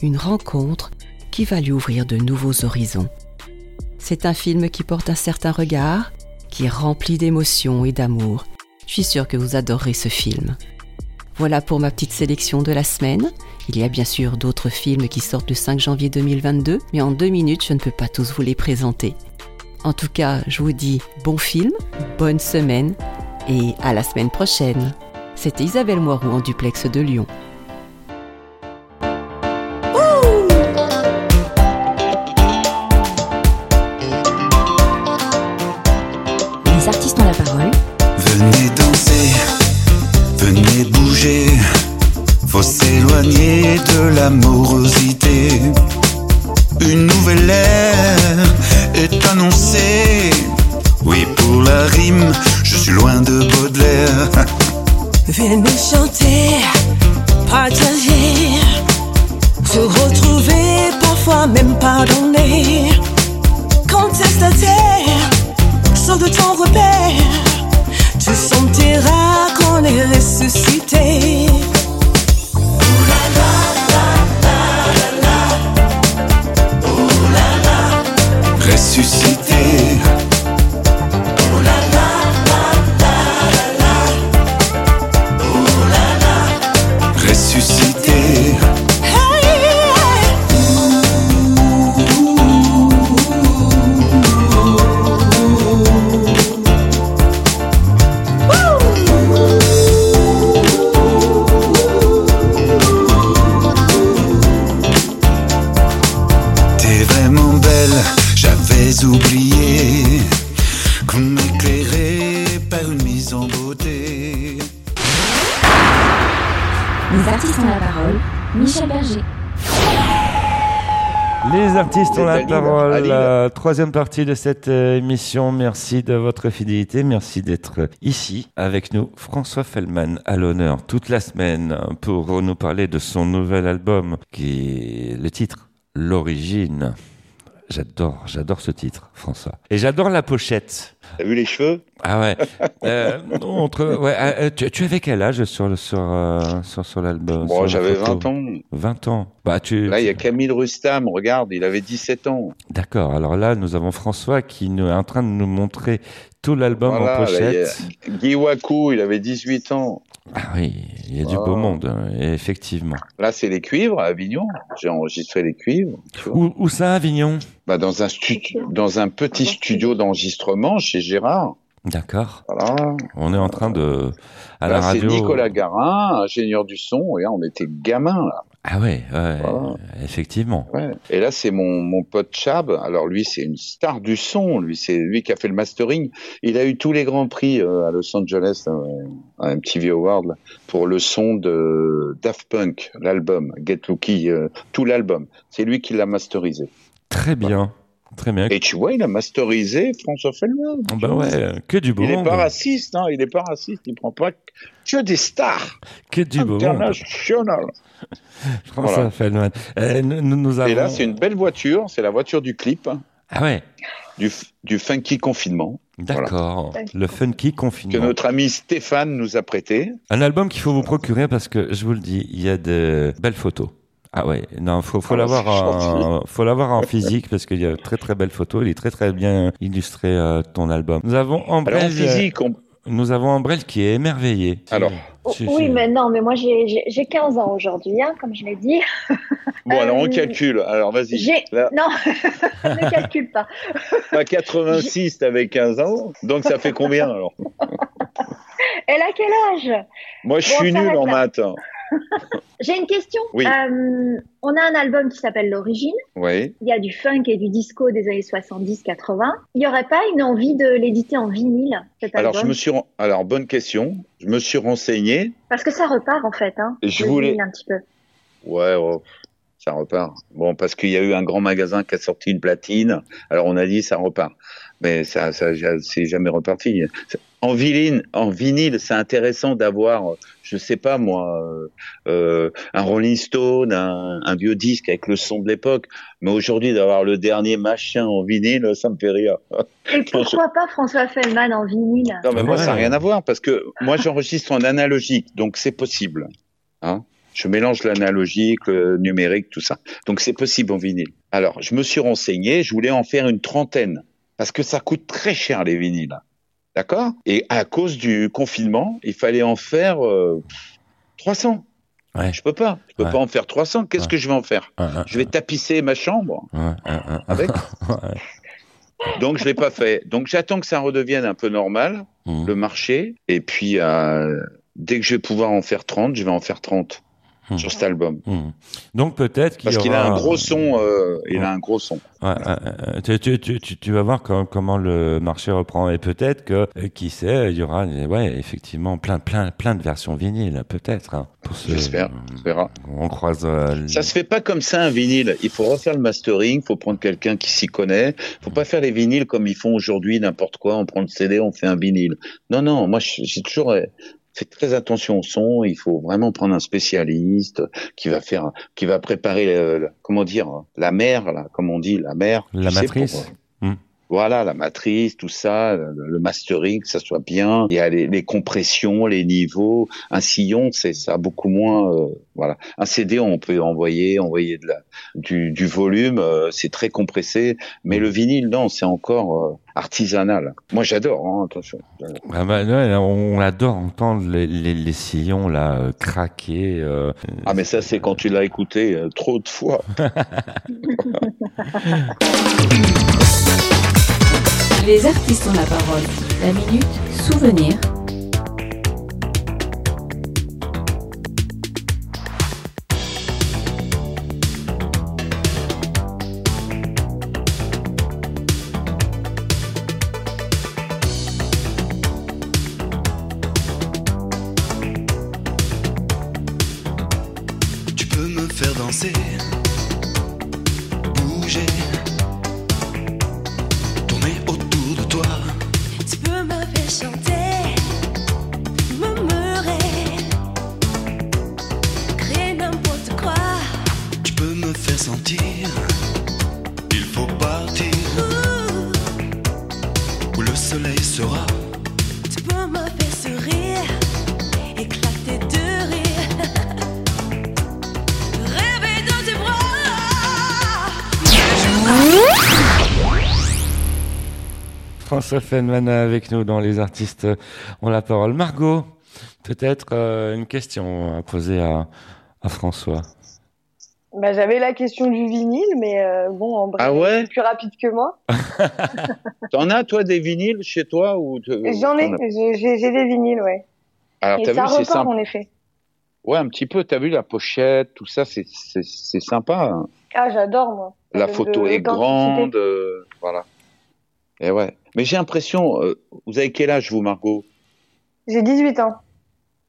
Speaker 5: Une rencontre qui va lui ouvrir de nouveaux horizons. C'est un film qui porte un certain regard, qui est rempli d'émotions et d'amour, je suis sûre que vous adorerez ce film. Voilà pour ma petite sélection de la semaine. Il y a bien sûr d'autres films qui sortent le 5 janvier 2022, mais en deux minutes, je ne peux pas tous vous les présenter. En tout cas, je vous dis bon film, bonne semaine et à la semaine prochaine. C'était Isabelle Moirou en duplex de Lyon.
Speaker 7: l'amour. Lille.
Speaker 1: La troisième partie de cette euh, émission. Merci de votre fidélité. Merci d'être ici avec nous. François Fellman à l'honneur toute la semaine pour nous parler de son nouvel album qui est le titre L'origine. J'adore, j'adore ce titre, François. Et j'adore la pochette.
Speaker 7: T'as vu les cheveux?
Speaker 1: Ah ouais. Euh, entre, ouais euh, tu, tu avais quel âge sur, le- sur, euh, sur, sur l'album
Speaker 7: Bon, j'avais
Speaker 1: photo
Speaker 7: 20 ans.
Speaker 1: 20 ans. Bah, tu,
Speaker 7: Là, il y a Camille Rustam, regarde, il avait 17 ans.
Speaker 1: D'accord. Alors là, nous avons François qui nous est en train de nous montrer tout l'album
Speaker 7: Voilà,
Speaker 1: en
Speaker 7: là, il y a
Speaker 1: pochette.
Speaker 7: Guy Wakou, il avait 18 ans.
Speaker 1: Ah oui, il y a du beau
Speaker 7: Ah.
Speaker 1: monde, hein, effectivement.
Speaker 7: Là, c'est les cuivres à Avignon. J'ai enregistré les cuivres.
Speaker 1: Où, où ça, Avignon?
Speaker 7: Bah, dans un stu- dans un petit studio d'enregistrement chez Gérard.
Speaker 1: D'accord.
Speaker 7: Voilà.
Speaker 1: On est en train de. À la
Speaker 7: c'est. Nicolas Garin, ingénieur du son. Et là, on était gamins, là.
Speaker 1: Ah ouais, ouais,
Speaker 7: Voilà.
Speaker 1: effectivement.
Speaker 7: Ouais. Et là, c'est mon, mon pote Chab. Alors, lui, c'est une star du son. Lui, c'est lui qui a fait le mastering. Il a eu tous les grands prix euh, à Los Angeles, euh, à MTV Award, là, pour le son de Daft Punk, l'album, Get Lucky, euh, tout l'album. C'est lui qui l'a masterisé.
Speaker 1: Très bien. Très bien.
Speaker 7: Et tu vois, il a masterisé François Feldman.
Speaker 1: Ah Bah ouais, que du beau
Speaker 7: Il est
Speaker 1: monde.
Speaker 7: pas raciste, hein, il est pas raciste, il prend pas que des stars
Speaker 1: Que du
Speaker 7: internationales. [laughs]
Speaker 1: François
Speaker 7: Voilà.
Speaker 1: Feldman. Euh, nous, nous- avons...
Speaker 7: Et là, c'est une belle voiture, c'est la voiture du clip,
Speaker 1: Ah ouais,
Speaker 7: du, du funky confinement,
Speaker 1: d'accord. Le funky
Speaker 7: que
Speaker 1: confinement.
Speaker 7: notre ami Stéphane nous a prêté.
Speaker 1: Un album qu'il faut vous procurer parce que, je vous le dis, il y a de belles photos. Ah ouais, non, faut, faut
Speaker 7: Ah,
Speaker 1: l'avoir en, [laughs] faut l'avoir en physique parce qu'il y a de très très belles photos. Il est très très bien illustré euh, ton album. Nous avons.
Speaker 7: Alors en physique, on-
Speaker 1: Nous avons Ambrel qui est émerveillé.
Speaker 7: Alors.
Speaker 2: Oh, oui, mais non, mais moi j'ai- j'ai j'ai 15 ans aujourd'hui, hein, comme je l'ai dit.
Speaker 7: bon, alors on
Speaker 2: Euh,
Speaker 7: calcule. Alors vas-y. [laughs]
Speaker 2: Non, ne calcule pas.
Speaker 7: à 86, t'avais 15 ans, donc ça fait combien alors?
Speaker 2: Elle a quel âge?
Speaker 7: Moi, je
Speaker 2: Bon,
Speaker 7: suis nul en maths. [laughs]
Speaker 2: J'ai une question.
Speaker 7: Oui.
Speaker 2: Euh, on a un album qui s'appelle L'Origine.
Speaker 7: Oui.
Speaker 2: Il y a du funk et du disco des années 70-80. Il n'y aurait pas une envie de l'éditer en vinyle, cet
Speaker 7: Alors je me suis, ren- alors bonne question. Je me suis renseigné.
Speaker 2: Parce que ça repart en fait, hein,
Speaker 7: Je voulais-
Speaker 2: un petit peu.
Speaker 7: Ouais, ouais, ça repart. Bon, parce qu'il y a eu un grand magasin qui a sorti une platine. Alors on a dit ça repart, mais ça, ça, c'est jamais reparti. En vinyle, en vinyle, c'est intéressant d'avoir, je sais pas moi, euh, euh, un Rolling Stone, un, un vieux disque avec le son de l'époque. Mais aujourd'hui, d'avoir le dernier machin en vinyle, ça me fait rire.
Speaker 2: Et [laughs] pourquoi pas François Feldman en vinyle?
Speaker 7: Non, mais moi,
Speaker 1: Ouais.
Speaker 7: ça n'a rien à voir parce que moi, j'enregistre en analogique, donc c'est possible. Hein je mélange l'analogique, le numérique, tout ça. Donc c'est possible en vinyle. Alors, je me suis renseigné, je voulais en faire une trentaine parce que ça coûte très cher les vinyles. D'accord? Et à cause du confinement, il fallait en faire euh, 300.
Speaker 1: Ouais.
Speaker 7: Je peux pas. Je peux
Speaker 1: Ouais.
Speaker 7: pas en faire 300. Qu'est-ce
Speaker 1: Ouais.
Speaker 7: que je vais en faire? Je vais tapisser ma chambre. Avec. [laughs] Donc je l'ai pas fait. Donc j'attends que ça redevienne un peu normal,
Speaker 1: Mhm.
Speaker 7: le marché. Et puis euh, dès que je vais pouvoir en faire 30, je vais en faire 30
Speaker 1: Mhm.
Speaker 7: sur cet album.
Speaker 1: Mhm. Donc peut-être qu'il
Speaker 7: Parce qu'il
Speaker 1: aura
Speaker 7: a un gros son. euh, il a un gros son.
Speaker 1: Ouais, tu, tu, tu, tu, tu vas voir com- comment le marché reprend et peut-être que euh, qui sait il y aura ouais effectivement plein plein plein de versions vinyles peut-être hein, ce-
Speaker 7: J'espère. On verra.
Speaker 1: on croise euh,
Speaker 7: Ça se fait pas comme ça un vinyle. Il faut refaire le mastering. Il faut prendre quelqu'un qui s'y connaît. faut pas faire les vinyles comme ils font aujourd'hui n'importe quoi. On prend le CD, on fait un vinyle. Non non. Moi j'ai toujours euh, fait très attention au son. Il faut vraiment prendre un spécialiste qui va faire, qui va préparer, euh, comment dire, la mer, là, comme on dit, la mer.
Speaker 1: la matrice
Speaker 7: euh,
Speaker 1: Hmm.
Speaker 7: Voilà, la matrice, tout ça, le, le mastering, que ça soit bien. Il y a les, les compressions, les niveaux. Un sillon, c'est ça a beaucoup moins. euh, voilà, un CD, on peut envoyer, envoyer de la, du, du volume, euh, c'est très compressé. Mais le vinyle, non, c'est encore euh, artisanal. Moi, j'adore. Hein, attention.
Speaker 1: Ah bah, ouais, on adore entendre les, les, les sillons là euh, craquer euh,
Speaker 7: Ah, mais ça, c'est quand tu l'as écouté euh, trop de fois. [laughs]
Speaker 6: Les artistes ont la parole. La minute souvenir.
Speaker 1: François Feldman avec nous dans les artistes ont la parole Margot Peut-être euh, une question à poser à, à François.
Speaker 13: Bah, j'avais la question du vinyle, mais euh, bon, en bref,
Speaker 7: Ah ouais
Speaker 13: c'est plus rapide que moi. [laughs]
Speaker 7: T'en as, toi, des vinyles chez toi ou
Speaker 13: J'en ai, j'ai des vinyles, ouais.
Speaker 7: Alors,
Speaker 13: Et
Speaker 7: t'as
Speaker 13: ça
Speaker 7: vu, c'est
Speaker 13: repart,
Speaker 7: sympa.
Speaker 13: en effet.
Speaker 7: Ouais, un petit peu. T'as vu la pochette, tout ça, c'est sympa. hein.
Speaker 13: Ah, j'adore, moi.
Speaker 7: La photo
Speaker 13: de
Speaker 7: est grande, euh, voilà. Et ouais. Mais j'ai l'impression, euh, vous avez quel âge vous, Margot?
Speaker 13: J'ai 18 ans.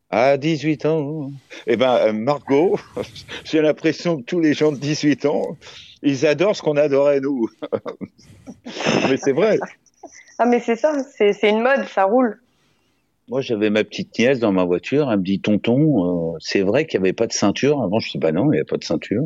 Speaker 7: À 18 ans. Eh ben, euh, Margot, [laughs] j'ai l'impression que tous les gens de 18 ans, ils adorent ce qu'on adorait nous. [laughs] Mais c'est vrai.
Speaker 13: Ah, mais c'est ça, c'est une mode, ça roule.
Speaker 7: Moi, j'avais ma petite nièce dans ma voiture. Elle me dit, tonton, euh, c'est vrai qu'il n'y avait pas de ceinture? Avant, je dis, bah non, il n'y avait pas de ceinture.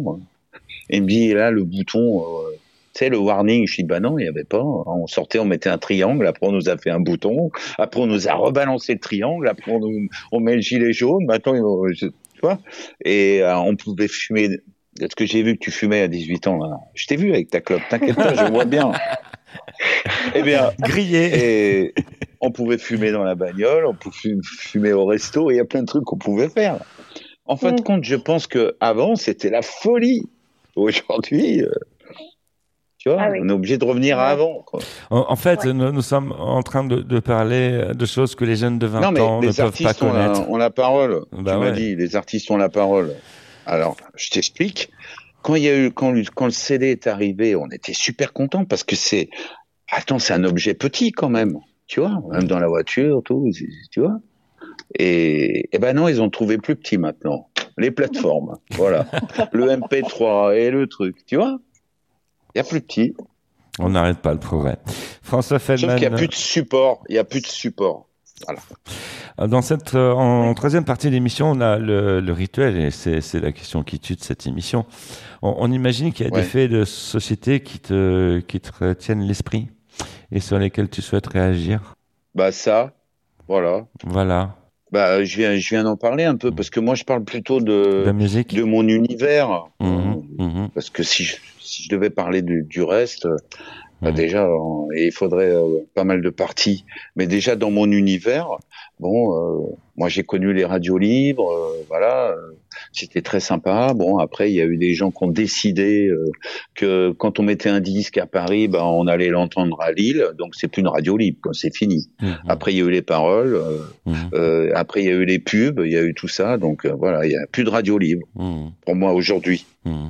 Speaker 7: Et elle me dit, là, le bouton, euh, sais, le warning. Je dis, bah non, il n'y avait pas. On sortait, on mettait un triangle. Après, on nous a fait un bouton. Après, on nous a rebalancé le triangle. Après, on, nous- on met le gilet jaune. Maintenant, tu vois. Et euh, on pouvait fumer. Est-ce que j'ai vu que tu fumais à 18 ans là? Je t'ai vu avec ta clope. T'inquiète pas, je vois bien. [laughs] Eh bien,
Speaker 1: grillé.
Speaker 7: Et on pouvait fumer dans la bagnole, on pouvait fu- fumer au resto, et il y a plein de trucs qu'on pouvait faire. En fin de compte, je pense que avant c'était la folie. Aujourd'hui, euh, tu vois, on est obligé de revenir à avant. quoi.
Speaker 1: En, en fait, nous, nous sommes en train de, de parler de choses que les jeunes de 20
Speaker 7: Non, mais
Speaker 1: ans ne
Speaker 7: les
Speaker 1: peuvent pas
Speaker 7: artistes ont la,
Speaker 1: connaître.
Speaker 7: ont la parole.
Speaker 1: Bah
Speaker 7: tu m'as dit, les artistes ont la parole. Alors, je t'explique. Quand il y a eu, quand, le- quand le CD est arrivé, on était super contents parce que c'est, attends, c'est un objet petit quand même. Tu vois, même dans la voiture, tout, tu vois. Et, et ben non, ils ont trouvé plus petit maintenant. Les plateformes, voilà. [laughs] Le MP3 et le truc, tu vois. Il y a plus petit.
Speaker 1: On n'arrête pas le progrès. François
Speaker 7: Sauf
Speaker 1: Feldman.
Speaker 7: qu'il n'y a plus de support. Il y a plus de support. Voilà.
Speaker 1: Dans cette, euh, en troisième partie de l'émission, on a le, le rituel, et c'est la question qui tue de cette émission. On, on imagine qu'il y a
Speaker 7: Ouais.
Speaker 1: des faits de société qui te, qui te retiennent l'esprit et sur lesquels tu souhaites réagir.
Speaker 7: Bah ça, voilà.
Speaker 1: Voilà.
Speaker 7: Bah, je viens, je viens d'en parler un peu parce que moi, je parle plutôt de,
Speaker 1: musique.
Speaker 7: de mon univers.
Speaker 1: Mhm, mhm.
Speaker 7: Parce que si je, si je devais parler du, du reste, euh, bah déjà, euh, il faudrait euh, pas mal de parties. Mais déjà dans mon univers, bon, euh, moi j'ai connu les radios libres, euh, voilà, euh, c'était très sympa. Bon, après il y a eu des gens qui ont décidé que quand on mettait un disque à Paris, bah, on allait l'entendre à Lille, donc c'est plus une radio libre, c'est fini.
Speaker 1: Mhm.
Speaker 7: Après il y a eu les paroles, euh, après il y a eu les pubs, il y a eu tout ça, donc voilà, il y a plus de radio libre
Speaker 1: Mhm.
Speaker 7: pour moi aujourd'hui.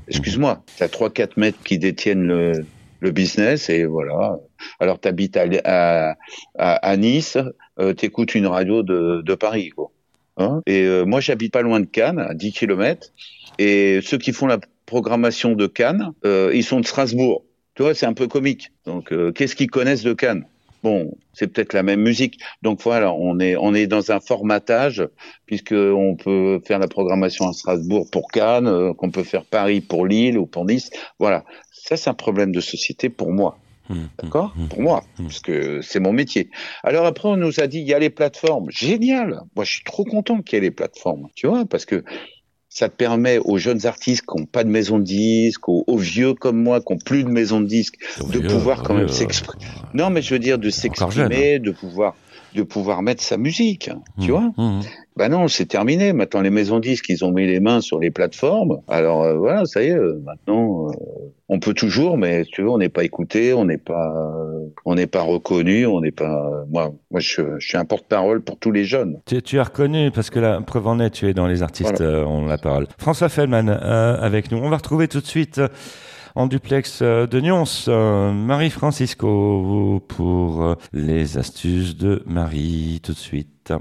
Speaker 7: Excuse-moi, t'as trois quatre mecs qui détiennent le, le business et voilà. Alors t'habites à, à, Nice, euh, t'écoutes une radio de, de Paris, quoi. Hein et euh, moi j'habite pas loin de Cannes, à 10 km, et ceux qui font la programmation de Cannes, euh, ils sont de Strasbourg. Tu vois, c'est un peu comique. Donc euh, qu'est-ce qu'ils connaissent de Cannes? Bon, c'est peut-être la même musique. Donc voilà, on est on est dans un formatage puisque on peut faire la programmation à Strasbourg pour Cannes, euh, qu'on peut faire Paris pour Lille ou pour Nice. Voilà, ça c'est un problème de société pour moi. D'accord Pour moi, parce que c'est mon métier. Alors après, on nous a dit, il y a les plateformes. Génial Moi, je suis trop content qu'il y ait les plateformes, tu vois, parce que ça te permet aux jeunes artistes qui n'ont pas de maison de disques, aux, aux vieux comme moi qui n'ont plus de maison de disques, de
Speaker 1: vieux,
Speaker 7: pouvoir quand même s'exprimer. Non, mais je veux dire de s'exprimer, de pouvoir de pouvoir mettre sa musique, tu vois. Bah non, c'est terminé. Maintenant, les maisons disques, ils ont mis les mains sur les plateformes. Alors euh, voilà, ça y est. euh, maintenant, euh, on peut toujours, mais tu vois, on n'est pas écouté, on n'est pas, on n'est pas reconnu, on n'est pas. moi, moi, je, je suis un porte-parole pour tous les jeunes.
Speaker 1: Tu, tu es reconnu parce que la preuve en est, tu es dans les artistes, ont la parole. François Feldman euh, avec nous. On va retrouver tout de suite en duplex euh, de Nyons euh, Marie Francisco pour euh, les astuces de Marie tout de suite.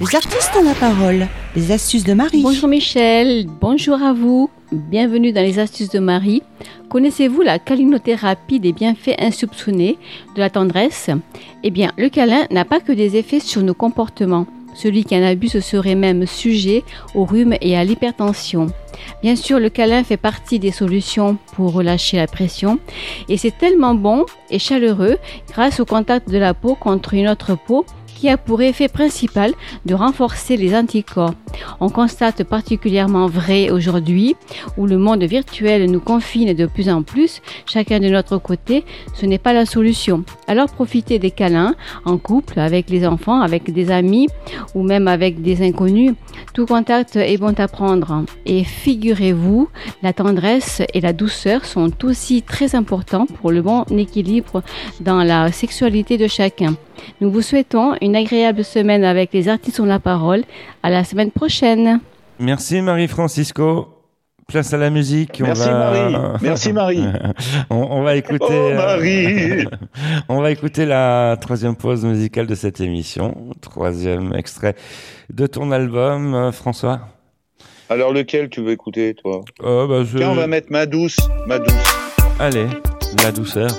Speaker 10: Les artistes ont la parole. Les astuces de Marie.
Speaker 6: Bonjour Michel, bonjour à vous. Bienvenue dans les astuces de Marie. Connaissez-vous la câlinothérapie des bienfaits insoupçonnés de la tendresse? Eh bien, le câlin n'a pas que des effets sur nos comportements. Celui qui en abuse serait même sujet au rhume et à l'hypertension. Bien sûr, le câlin fait partie des solutions pour relâcher la pression et c'est tellement bon et chaleureux grâce au contact de la peau contre une autre peau qui a pour effet principal de renforcer les anticorps. On constate particulièrement vrai aujourd'hui où le monde virtuel nous confine de plus en plus, chacun de notre côté, ce n'est pas la solution. Alors profitez des câlins en couple, avec les enfants, avec des amis ou même avec des inconnus. Tout contact est bon à prendre. Et figurez-vous, la tendresse et la douceur sont aussi très importants pour le bon équilibre dans la sexualité de chacun. Nous vous souhaitons une agréable semaine avec les artistes ont la parole. À la semaine prochaine.
Speaker 1: Merci Marie-Francisco. Place à la musique. on
Speaker 13: Merci,
Speaker 1: va-
Speaker 13: Marie. Merci, Marie. [laughs]
Speaker 1: on, on va écouter.
Speaker 13: Oh,
Speaker 1: euh,
Speaker 13: Marie. [laughs]
Speaker 1: on va écouter la troisième pause musicale de cette émission. Troisième extrait de ton album, euh, François.
Speaker 13: Alors lequel tu veux écouter, toi?
Speaker 1: Oh, bah, je-
Speaker 13: Tiens, on va mettre ma douce, ma douce.
Speaker 1: Allez, la douceur.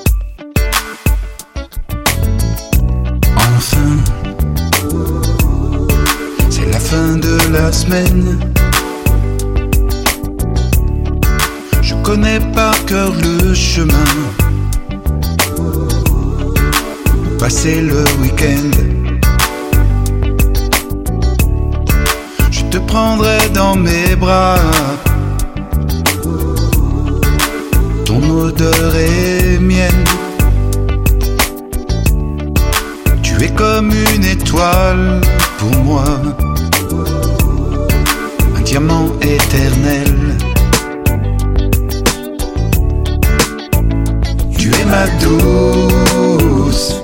Speaker 7: Enfin, c'est la fin de la semaine. Je connais par cœur le chemin. Passer le week-end. Je te prendrai dans mes bras. Ton odeur est mienne. Tu es comme une étoile pour moi, un diamant éternel. Tu es ma douce,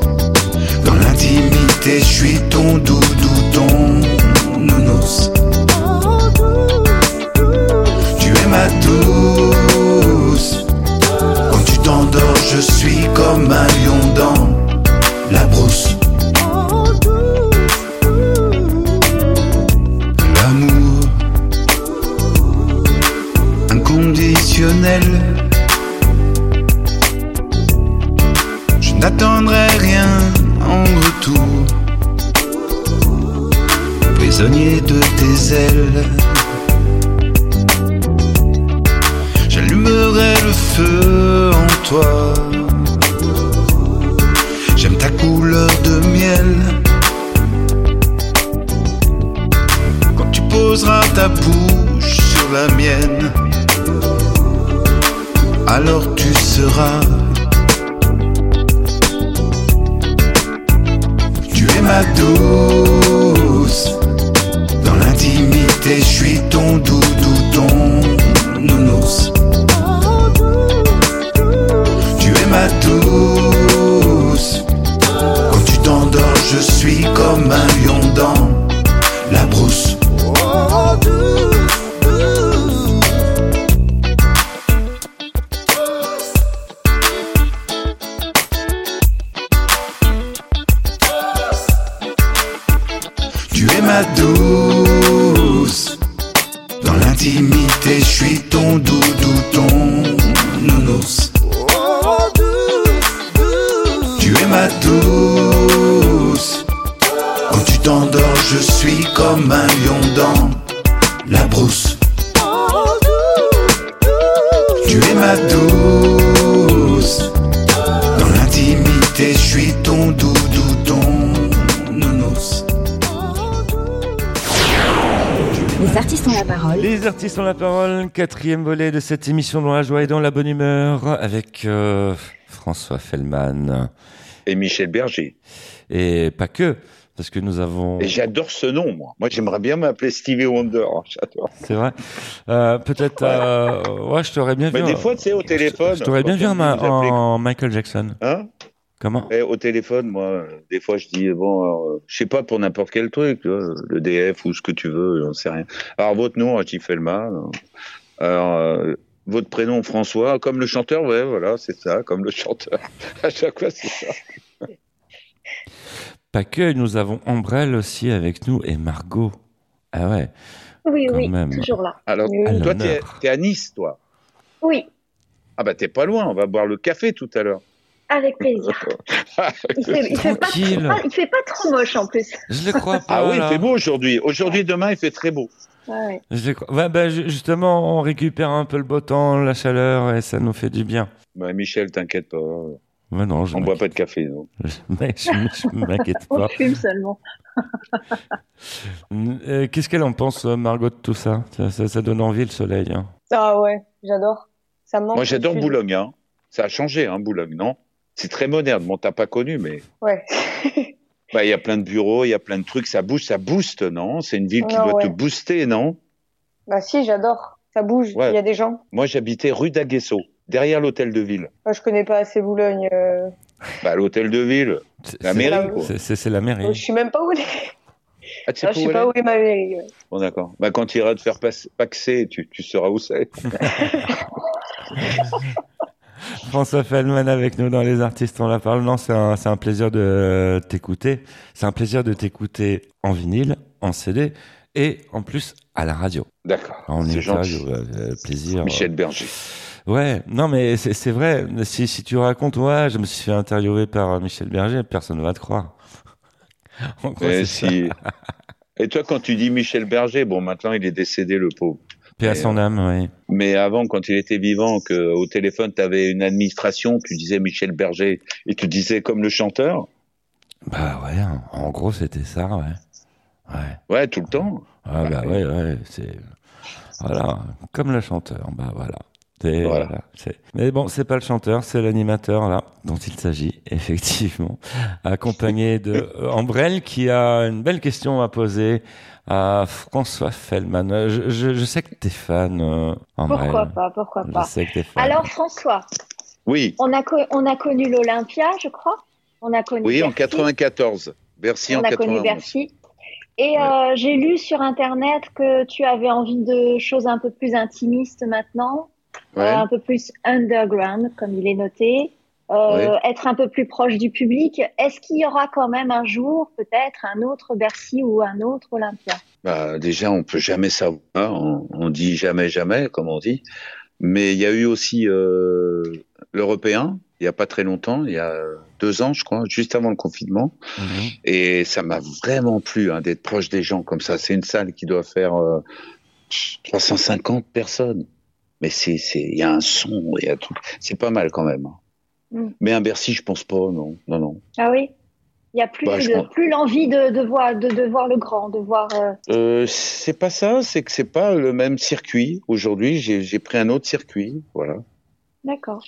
Speaker 7: dans l'intimité, je suis ton doudou, ton nounours. Tu es ma douce, quand tu t'endors, je suis comme un Je n'attendrai rien en retour. Prisonnier de tes ailes. J'allumerai le
Speaker 1: quatrième volet de cette émission dans la joie et dans la bonne humeur avec euh, François Fellman.
Speaker 13: Et Michel Berger.
Speaker 1: Et pas que, parce que nous avons...
Speaker 13: Et j'adore ce nom, moi. Moi, j'aimerais bien m'appeler Stevie Wonder. hein, J'adore.
Speaker 1: C'est vrai. Euh, Peut-être... euh, ouais, je t'aurais bien
Speaker 13: Mais
Speaker 1: vu...
Speaker 13: des
Speaker 1: en-
Speaker 13: fois, tu sais, au téléphone.
Speaker 1: Je t'aurais bien vu en, ma- Michael Jackson.
Speaker 13: Hein?
Speaker 1: Comment?
Speaker 13: Eh, Au téléphone, moi, des fois, je dis, bon, alors, je sais pas pour n'importe quel truc, le DF ou ce que tu veux, j'en sais rien. Alors, votre nom, Archie Fellman. Alors, euh, votre prénom, François, comme le chanteur, ouais, voilà, c'est ça, comme le chanteur. [laughs] À chaque fois, c'est ça. [laughs]
Speaker 1: Pas que, nous avons Ambrelle aussi avec nous et Margot. Ah ouais.
Speaker 2: Oui,
Speaker 1: Quand
Speaker 2: oui,
Speaker 1: même.
Speaker 2: toujours là.
Speaker 13: Alors,
Speaker 2: Oui,
Speaker 13: toi, t'es es à Nice, toi.
Speaker 2: Oui,
Speaker 13: Ah bah, t'es pas loin, on va boire le café tout à l'heure.
Speaker 2: avec plaisir. [laughs] Il fait, il fait pas, il fait pas trop moche en plus.
Speaker 1: Je le crois pas.
Speaker 13: Ah oui, il fait beau aujourd'hui. Aujourd'hui, demain, il fait très beau.
Speaker 2: Ouais.
Speaker 1: Bah, ju- justement, on récupère un peu le beau temps, la chaleur, et ça nous fait du bien.
Speaker 13: Bah, Michel, t'inquiète pas.
Speaker 1: Ouais, non, je
Speaker 7: On boit pas de café, non.
Speaker 1: Mais [laughs] je, je m'inquiète
Speaker 2: On
Speaker 1: pas.
Speaker 2: fume seulement.
Speaker 1: Euh, Qu'est-ce qu'elle en pense, euh, Margot, de tout ça? Ça, ça- ça donne envie, le soleil. hein.
Speaker 13: Ah ouais, j'adore. Ça me manque.
Speaker 7: Moi, j'adore. Boulogne. Hein. Ça a changé, hein, Boulogne, non? C'est très moderne. Bon, t'as pas connu, mais
Speaker 13: Ouais. [laughs]
Speaker 7: bah, il y a plein de bureaux, il y a plein de trucs. Ça bouge, ça booste, non? C'est une ville qui doit te booster, non?
Speaker 13: Bah si, j'adore. Ça bouge. Il
Speaker 7: Ouais.
Speaker 13: y a des gens.
Speaker 7: Moi, j'habitais rue d'Aguesso, derrière l'hôtel de ville.
Speaker 13: Moi, je connais pas assez Boulogne. euh,
Speaker 7: Bah, l'hôtel de ville, la
Speaker 1: c'est-
Speaker 7: mairie, quoi.
Speaker 1: C'est- C'est c'est la mairie.
Speaker 13: Je suis même pas où elle est.
Speaker 7: Ah, tu sais
Speaker 13: Ah,
Speaker 7: pas
Speaker 13: je sais pas
Speaker 7: est?
Speaker 13: où est ma mairie. ouais.
Speaker 7: Bon, d'accord. Bah, quand tu iras te faire pas- paxer, tu, tu sauras où c'est. [laughs]
Speaker 1: François Feldman avec nous dans Les Artistes, on la parle. Non, c'est un, plaisir de t'écouter. C'est un plaisir de t'écouter en vinyle, en CD et en plus à la radio.
Speaker 7: D'accord.
Speaker 1: En
Speaker 7: C'est
Speaker 1: interview,
Speaker 7: gentil.
Speaker 1: euh, plaisir.
Speaker 7: Michel Berger.
Speaker 1: Ouais, non mais c'est vrai. Si, si tu racontes, ouais, je me suis fait interviewer par euh, Michel Berger, personne ne va te croire. [laughs] En gros,
Speaker 7: si... Et toi, quand tu dis Michel Berger, bon, maintenant il est décédé, le pauvre.
Speaker 1: Paix à son âme, oui.
Speaker 7: Mais avant, quand il était vivant, que au téléphone, tu avais une administration, tu disais Michel Berger, et tu disais comme le chanteur.
Speaker 1: Bah ouais, en gros c'était ça, ouais. Ouais.
Speaker 7: Ouais, tout le temps.
Speaker 1: Ah bah ouais, ouais, c'est voilà, comme le chanteur, bah voilà.
Speaker 7: Voilà.
Speaker 1: Mais bon, c'est pas le chanteur, c'est l'animateur là dont il s'agit [laughs] effectivement, accompagné de euh, Ambrelle qui a une belle question à poser à François Fellman. Euh, Je, je, je sais que t'es fan, euh.
Speaker 2: Pourquoi pas, pourquoi
Speaker 1: Je
Speaker 2: pas.
Speaker 1: sais que t'es fan.
Speaker 2: Alors François,
Speaker 7: Oui,
Speaker 2: on a, co- on a connu l'Olympia, je crois. On a connu
Speaker 7: oui, en
Speaker 2: Bercy.
Speaker 7: 94. Bercy
Speaker 2: on
Speaker 7: en
Speaker 2: a connu
Speaker 7: 91.
Speaker 2: Bercy. Et euh, j'ai lu sur Internet que tu avais envie de choses un peu plus intimistes maintenant,
Speaker 7: Ouais.
Speaker 2: euh, un peu plus underground, comme il est noté, euh, être un peu plus proche du public. Est-ce qu'il y aura quand même un jour, peut-être, un autre Bercy ou un autre Olympia?
Speaker 7: Bah, déjà, on peut jamais savoir. On, on dit jamais, jamais, comme on dit. Mais il y a eu aussi euh, l'Européen, il y a pas très longtemps, il y a deux ans, je crois, juste avant le confinement.
Speaker 1: Mhm.
Speaker 7: Et ça m'a vraiment plu hein, d'être proche des gens comme ça. C'est une salle qui doit faire euh, 350 personnes. Mais il y a un son, il y a tout. C'est pas mal quand même. hein.
Speaker 2: Mm.
Speaker 7: Mais un Bercy, je pense pas, non, non, non.
Speaker 2: Ah oui? Il n'y a plus,
Speaker 7: Bah,
Speaker 2: de- plus l'envie de, de, voir, de, de voir le grand, de voir... euh,
Speaker 7: Euh, c'est pas ça, c'est que c'est pas le même circuit. Aujourd'hui, j'ai, pris un autre circuit, voilà.
Speaker 2: D'accord.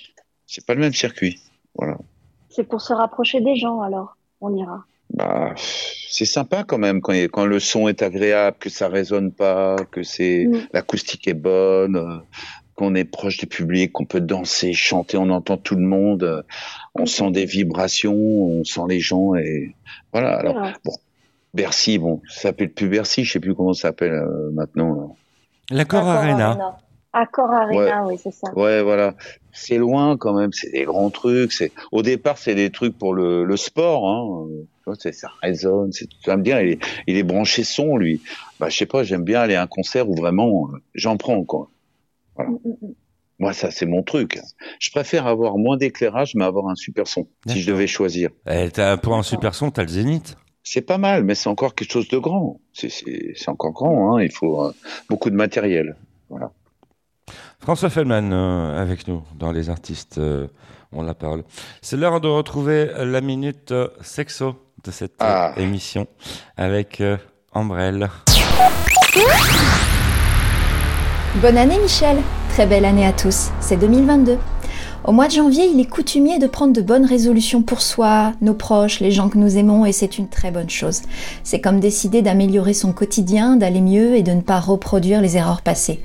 Speaker 7: C'est pas le même circuit, voilà.
Speaker 2: C'est pour se rapprocher des gens, alors. On ira.
Speaker 7: Bah, c'est sympa quand même quand, quand le son est agréable, que ça résonne pas, que c'est
Speaker 2: Mm.
Speaker 7: l'acoustique est bonne, euh, qu'on est proche du public, qu'on peut danser, chanter, on entend tout le monde, euh, on sent des vibrations, on sent les gens et voilà. Alors bon, Bercy, bon, ça s'appelle plus Bercy, je sais plus comment ça s'appelle euh, maintenant.
Speaker 1: L'accord
Speaker 2: Accor
Speaker 1: Arena.
Speaker 2: Accor Arena, oui, c'est ça.
Speaker 7: Ouais, voilà. C'est loin quand même, c'est des grands trucs. C'est au départ, c'est des trucs pour le, le sport. Hein. Tu vois, c'est- ça résonne. C'est, tu vas me dire, il est, il est branché son, lui. Bah, je sais pas, j'aime bien aller à un concert où vraiment euh, j'en prends quoi. Voilà.
Speaker 2: Mm, mm, mm.
Speaker 7: Moi, ça, c'est mon truc. Je préfère avoir moins d'éclairage, mais avoir un super son. Si je devais choisir.
Speaker 1: Eh, pour un super son, t'as le Zénith.
Speaker 7: C'est pas mal, mais c'est encore quelque chose de grand. C'est, encore grand. Hein. Il faut euh, beaucoup de matériel. Voilà.
Speaker 1: François Fellman euh, avec nous dans Les Artistes, euh, on la parle. C'est l'heure de retrouver la minute euh, sexo de cette euh,
Speaker 7: Ah.
Speaker 1: émission avec euh, Ambrelle.
Speaker 12: Bonne année Michel, très belle année à tous, c'est 2022. Au mois de janvier, il est coutumier de prendre de bonnes résolutions pour soi, nos proches, les gens que nous aimons, et c'est une très bonne chose. C'est comme décider d'améliorer son quotidien, d'aller mieux et de ne pas reproduire les erreurs passées.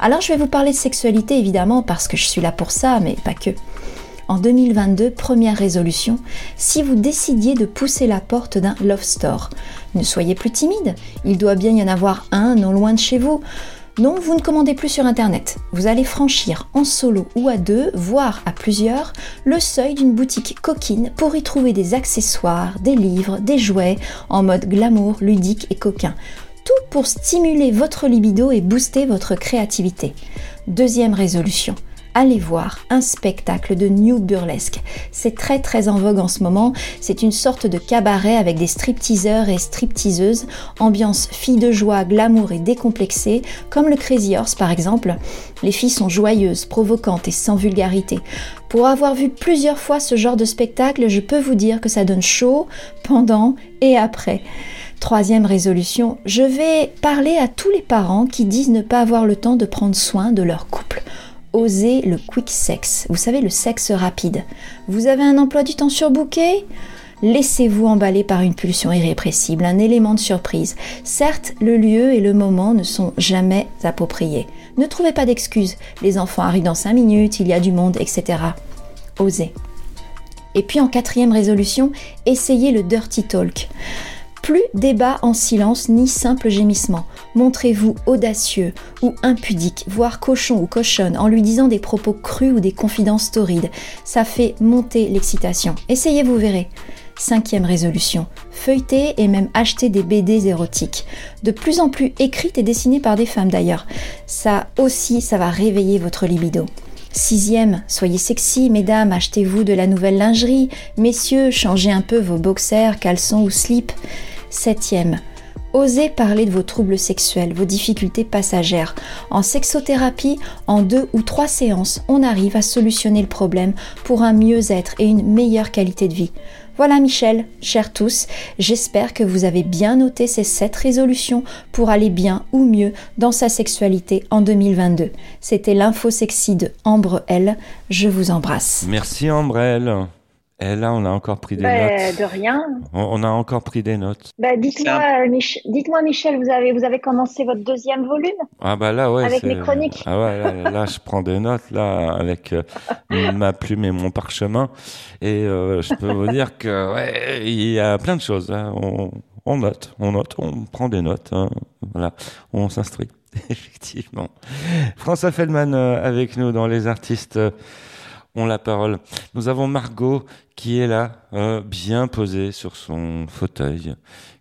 Speaker 12: Alors je vais vous parler de sexualité évidemment parce que je suis là pour ça, mais pas que. En 2022, première résolution, si vous décidiez de pousser la porte d'un love store, ne soyez plus timide, il doit bien y en avoir un non loin de chez vous. Non, vous ne commandez plus sur Internet. Vous allez franchir en solo ou à deux, voire à plusieurs, le seuil d'une boutique coquine pour y trouver des accessoires, des livres, des jouets, en mode glamour, ludique et coquin. Tout pour stimuler votre libido et booster votre créativité. Deuxième résolution. Allez voir un spectacle de New Burlesque. C'est très très en vogue en ce moment. C'est une sorte de cabaret avec des stripteaseurs et stripteaseuses, ambiance fille de joie, glamour et décomplexée, comme le Crazy Horse par exemple. Les filles sont joyeuses, provocantes et sans vulgarité. Pour avoir vu plusieurs fois ce genre de spectacle, je peux vous dire que ça donne chaud pendant et après. Troisième résolution, je vais parler à tous les parents qui disent ne pas avoir le temps de prendre soin de leur couple. Osez le quick sex, vous savez le sexe rapide. Vous avez un emploi du temps surbooké Laissez-vous emballer par une pulsion irrépressible, un élément de surprise. Certes, le lieu et le moment ne sont jamais appropriés. Ne trouvez pas d'excuses. Les enfants arrivent dans 5 minutes, il y a du monde, etc. Osez. Et puis en quatrième résolution, essayez le dirty talk. Plus débat en silence ni simple gémissement. Montrez-vous audacieux ou impudique, voire cochon ou cochonne, en lui disant des propos crus ou des confidences torrides. Ça fait monter l'excitation. Essayez, vous verrez. Cinquième résolution, feuilleter et même acheter des BD érotiques. De plus en plus écrites et dessinées par des femmes d'ailleurs. Ça aussi, ça va réveiller votre libido. Sixième, soyez sexy, mesdames, achetez-vous de la nouvelle lingerie. Messieurs, changez un peu vos boxers, caleçons ou slips. Septième, osez parler de vos troubles sexuels, vos difficultés passagères. En sexothérapie, en deux ou trois séances, on arrive à solutionner le problème pour un mieux-être et une meilleure qualité de vie. Voilà Michel, chers tous, j'espère que vous avez bien noté ces sept résolutions pour aller bien ou mieux dans sa sexualité en 2022. C'était l'info sexy de Ambre L. Je vous embrasse.
Speaker 1: Merci Ambre L. Et là, on a encore pris des
Speaker 2: Bah,
Speaker 1: notes.
Speaker 2: de rien.
Speaker 1: On, on a encore pris des notes.
Speaker 2: Bah, dites-moi, Mich- dites-moi, Michel, vous avez, vous avez commencé votre deuxième volume?
Speaker 1: Ah bah là, ouais.
Speaker 2: Avec
Speaker 1: c'est-
Speaker 2: mes chroniques.
Speaker 1: Ah ouais, là, là, je prends des notes là avec euh, ma plume et mon parchemin. Et euh, je peux vous dire que ouais, il y a plein de choses. hein. On, on note, on note, on prend des notes. hein. Voilà, on s'instruit. [laughs] Effectivement. François Feldman euh, avec nous dans les artistes. Ont la parole. Nous avons Margot qui est là, euh, bien posée sur son fauteuil,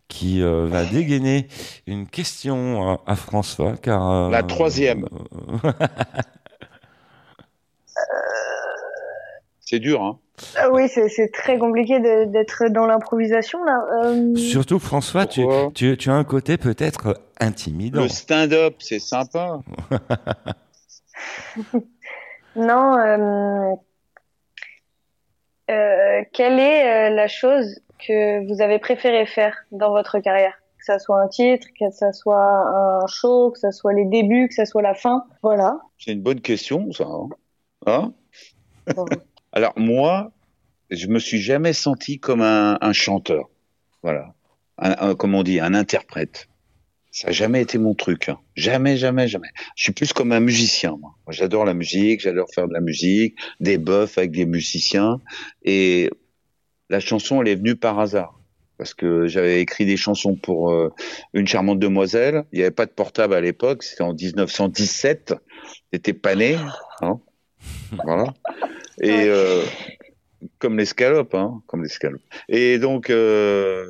Speaker 1: qui euh, va dégainer une question à, à François, car euh,
Speaker 7: La troisième. [laughs] C'est dur, hein.
Speaker 13: Ah oui, c'est très compliqué d'être dans l'improvisation là. Euh,
Speaker 1: Surtout François, tu, tu, tu as un côté peut-être intimidant.
Speaker 7: Le stand-up, c'est sympa. [laughs]
Speaker 13: Non. euh, euh, quelle est euh, la chose que vous avez préféré faire dans votre carrière? Que ça soit un titre, que ça soit un show, que ça soit les débuts, que ça soit la fin? Voilà.
Speaker 7: C'est une bonne question, ça. Hein Hein? [laughs] Alors moi, je me suis jamais senti comme un, un chanteur. Voilà. Un- un- comme on dit, un interprète. Ça n'a jamais été mon truc. hein. Jamais, jamais, jamais. Je suis plus comme un musicien. Moi, Moi, j'adore la musique, j'adore faire de la musique, des buffs avec des musiciens. Et la chanson, elle est venue par hasard. Parce que j'avais écrit des chansons pour euh, une charmante demoiselle. Il n'y avait pas de portable à l'époque. C'était en 1917. T'étais pas né. Hein voilà. Et euh, comme l'escalope, hein, comme l'escalope. Et donc, euh,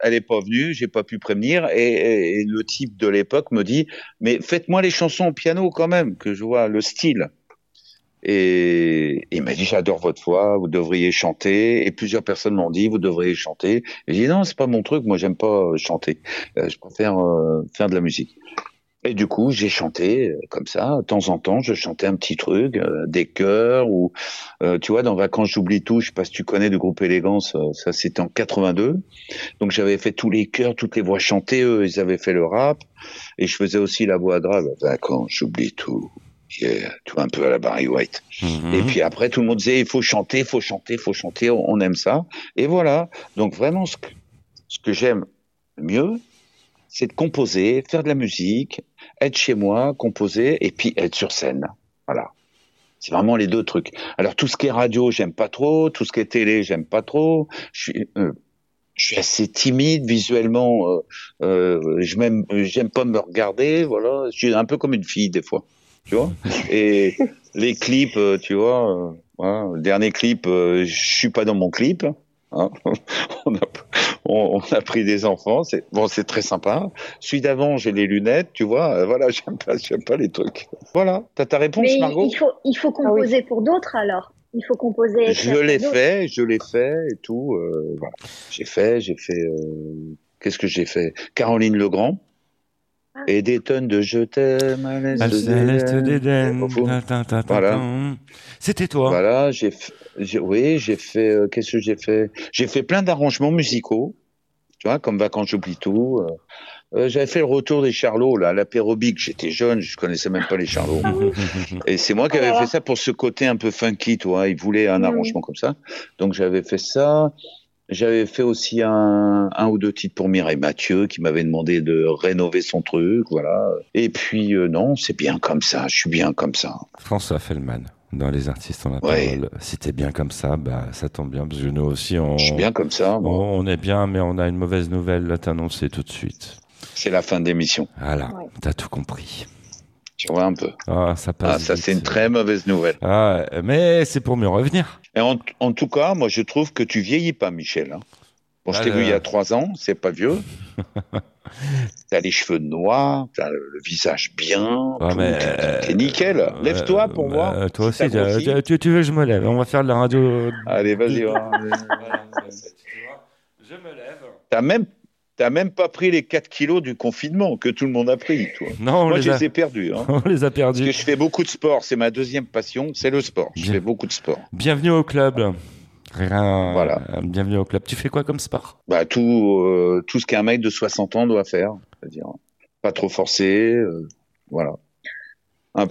Speaker 7: elle est pas venue, j'ai pas pu prévenir. Et, le type de l'époque me dit, mais faites-moi les chansons au piano quand même, que je vois le style. Et il m'a dit, j'adore votre voix, vous devriez chanter. Et plusieurs personnes m'ont dit, vous devriez chanter. J'ai dit, non, c'est pas mon truc, moi j'aime pas chanter. Euh, je préfère euh, faire de la musique. Et du coup, j'ai chanté euh, comme ça, de temps en temps, je chantais un petit truc, euh, des chœurs ou euh, tu vois, dans Vacances j'oublie tout, je sais pas si tu connais le groupe Élégance, euh, ça c'était en 82. Donc j'avais fait tous les chœurs, toutes les voix chantées, eux ils avaient fait le rap et je faisais aussi la voix grave. Vacances j'oublie tout. Yeah, tu vois un peu à la Barry White.
Speaker 1: Mhm.
Speaker 7: Et puis après tout le monde disait il faut chanter, il faut chanter, il faut chanter, on, on aime ça. Et voilà. Donc vraiment ce que, ce que j'aime mieux, c'est de composer, faire de la musique, être chez moi, composer et puis être sur scène. Voilà. C'est vraiment les deux trucs. Alors tout ce qui est radio, j'aime pas trop. Tout ce qui est télé, j'aime pas trop. Je suis, euh, je suis assez timide visuellement. Euh, euh, je m'aime, j'aime pas me regarder. Voilà. Je suis un peu comme une fille des fois. Tu vois. Et [laughs] les clips, euh, tu vois. euh, voilà, le dernier clip, euh, je suis pas dans mon clip. Hein. [laughs] on, a, on, on a pris des enfants. C'est bon, c'est très sympa. Celui d'avant, j'ai les lunettes, tu vois. euh, voilà, [laughs] j'aime pas, j'aime pas les trucs. Voilà. T'as ta réponse,
Speaker 2: Mais
Speaker 7: Margot?
Speaker 2: il faut, il faut composer pour d'autres alors. Il faut composer.
Speaker 7: Je l'ai fait, je l'ai fait et tout. euh, voilà. J'ai fait, j'ai fait. euh, Qu'est-ce que j'ai fait? Caroline Legrand.
Speaker 2: Ah.
Speaker 7: Et des tonnes de je t'aime à l'est d'Éden. Voilà.
Speaker 1: ta. C'était toi.
Speaker 7: Voilà, j'ai, oui, j'ai fait. euh, Qu'est-ce que j'ai fait? J'ai fait plein d'arrangements musicaux, tu vois, comme Vacances j'oublie tout. euh. Euh, j'avais fait le retour des Charlots, là, à l'apérobique. J'étais jeune, je connaissais même pas les Charlots. Et c'est moi qui avais fait ça pour ce côté un peu funky, toi. Il voulait un
Speaker 2: Mhm.
Speaker 7: arrangement comme ça. Donc j'avais fait ça. J'avais fait aussi un, un ou deux titres pour Mireille Mathieu qui m'avait demandé de rénover son truc, voilà. Et puis euh, non, c'est bien comme ça. Je suis bien comme ça.
Speaker 1: François Fellman, dans Les artistes ont la
Speaker 7: Ouais.
Speaker 1: parole. Si t'es bien comme ça, bah, ça tombe bien, parce que nous aussi, on,
Speaker 7: Je suis bien comme ça. moi.
Speaker 1: on, on est bien, mais on a une mauvaise nouvelle à t'annoncer tout de suite.
Speaker 7: C'est la fin de l'émission.
Speaker 1: Voilà, t'as tout compris.
Speaker 7: Tu vois un peu.
Speaker 1: Ah, ça passe.
Speaker 7: Ah, ça c'est une très mauvaise nouvelle.
Speaker 1: Ah, mais c'est pour mieux revenir.
Speaker 7: Et en, en tout cas, moi je trouve que tu vieillis pas, Michel. hein. Bon, je
Speaker 1: Ah,
Speaker 7: t'ai vu il y a trois ans, c'est pas vieux. [laughs] T'as les cheveux noirs, t'as le, le visage bien,
Speaker 1: Ah,
Speaker 7: tout,
Speaker 1: mais,
Speaker 7: t'es- t'es nickel. Lève-toi pour
Speaker 1: Euh,
Speaker 7: voir.
Speaker 1: euh, toi
Speaker 7: si
Speaker 1: aussi, tu, tu- tu veux que je me lève? On va faire de la radio.
Speaker 7: Allez, vas-y. [laughs] va.
Speaker 1: Je me lève.
Speaker 7: T'as même, t'as même pas pris les 4 kilos du confinement que tout le monde a pris, toi.
Speaker 1: Non, on
Speaker 7: Moi, je
Speaker 1: a-
Speaker 7: les ai perdus. hein. [laughs]
Speaker 1: On les a
Speaker 7: Parce
Speaker 1: perdus.
Speaker 7: que je fais beaucoup de sport, c'est ma deuxième passion, c'est le sport. Je fais beaucoup de sport.
Speaker 1: Bienvenue au club. Rien.
Speaker 7: Voilà.
Speaker 1: euh, Bienvenue au club. Tu fais quoi comme sport?
Speaker 7: Bah, tout, euh, tout ce qu'un mec de 60 ans doit faire. C'est-à-dire, pas trop forcé, euh, voilà. Un,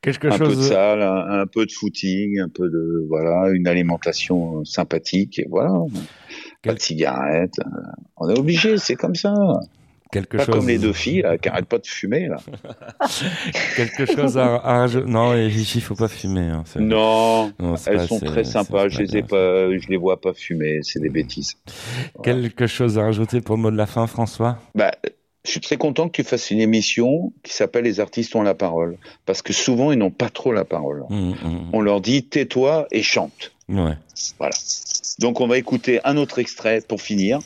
Speaker 1: Quelque
Speaker 7: un peu de
Speaker 1: chose.
Speaker 7: salle, un, un peu de footing, un peu de, voilà, une alimentation euh, sympathique, et voilà. Pas de cigarettes. euh, On est obligé, c'est comme ça.
Speaker 1: Quelque
Speaker 7: pas
Speaker 1: chose.
Speaker 7: comme les deux filles, là, qui arrêtent pas de fumer, là. [laughs]
Speaker 1: Quelque chose à, à rajouter. Non, et il faut pas fumer. hein,
Speaker 7: Non, elles
Speaker 1: pas-
Speaker 7: sont très sympas.
Speaker 1: pas
Speaker 7: Je les ai pas, je les vois pas fumer. C'est des bêtises.
Speaker 1: Quelque chose à rajouter pour le mot de la fin, François?
Speaker 7: Bah, je suis très content que tu fasses une émission qui s'appelle Les artistes ont la parole. Parce que souvent, ils n'ont pas trop la parole.
Speaker 1: Hum, hum.
Speaker 7: On leur dit tais-toi et chante.
Speaker 1: Ouais.
Speaker 7: Voilà. Donc, on va écouter un autre extrait pour finir.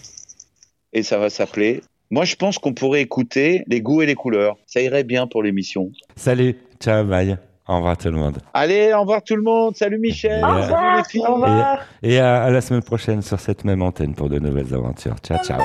Speaker 7: Et ça va s'appeler. Moi, je pense qu'on pourrait écouter Les goûts et les couleurs. Ça irait bien pour l'émission.
Speaker 1: Salut, ciao, bye. Au revoir tout le monde.
Speaker 7: Allez, au revoir tout le monde. Salut Michel.
Speaker 1: Au
Speaker 7: Salut
Speaker 1: revoir.
Speaker 7: les filles.
Speaker 1: Et, et à, à la semaine prochaine sur cette même antenne pour de nouvelles aventures. Ciao, ciao.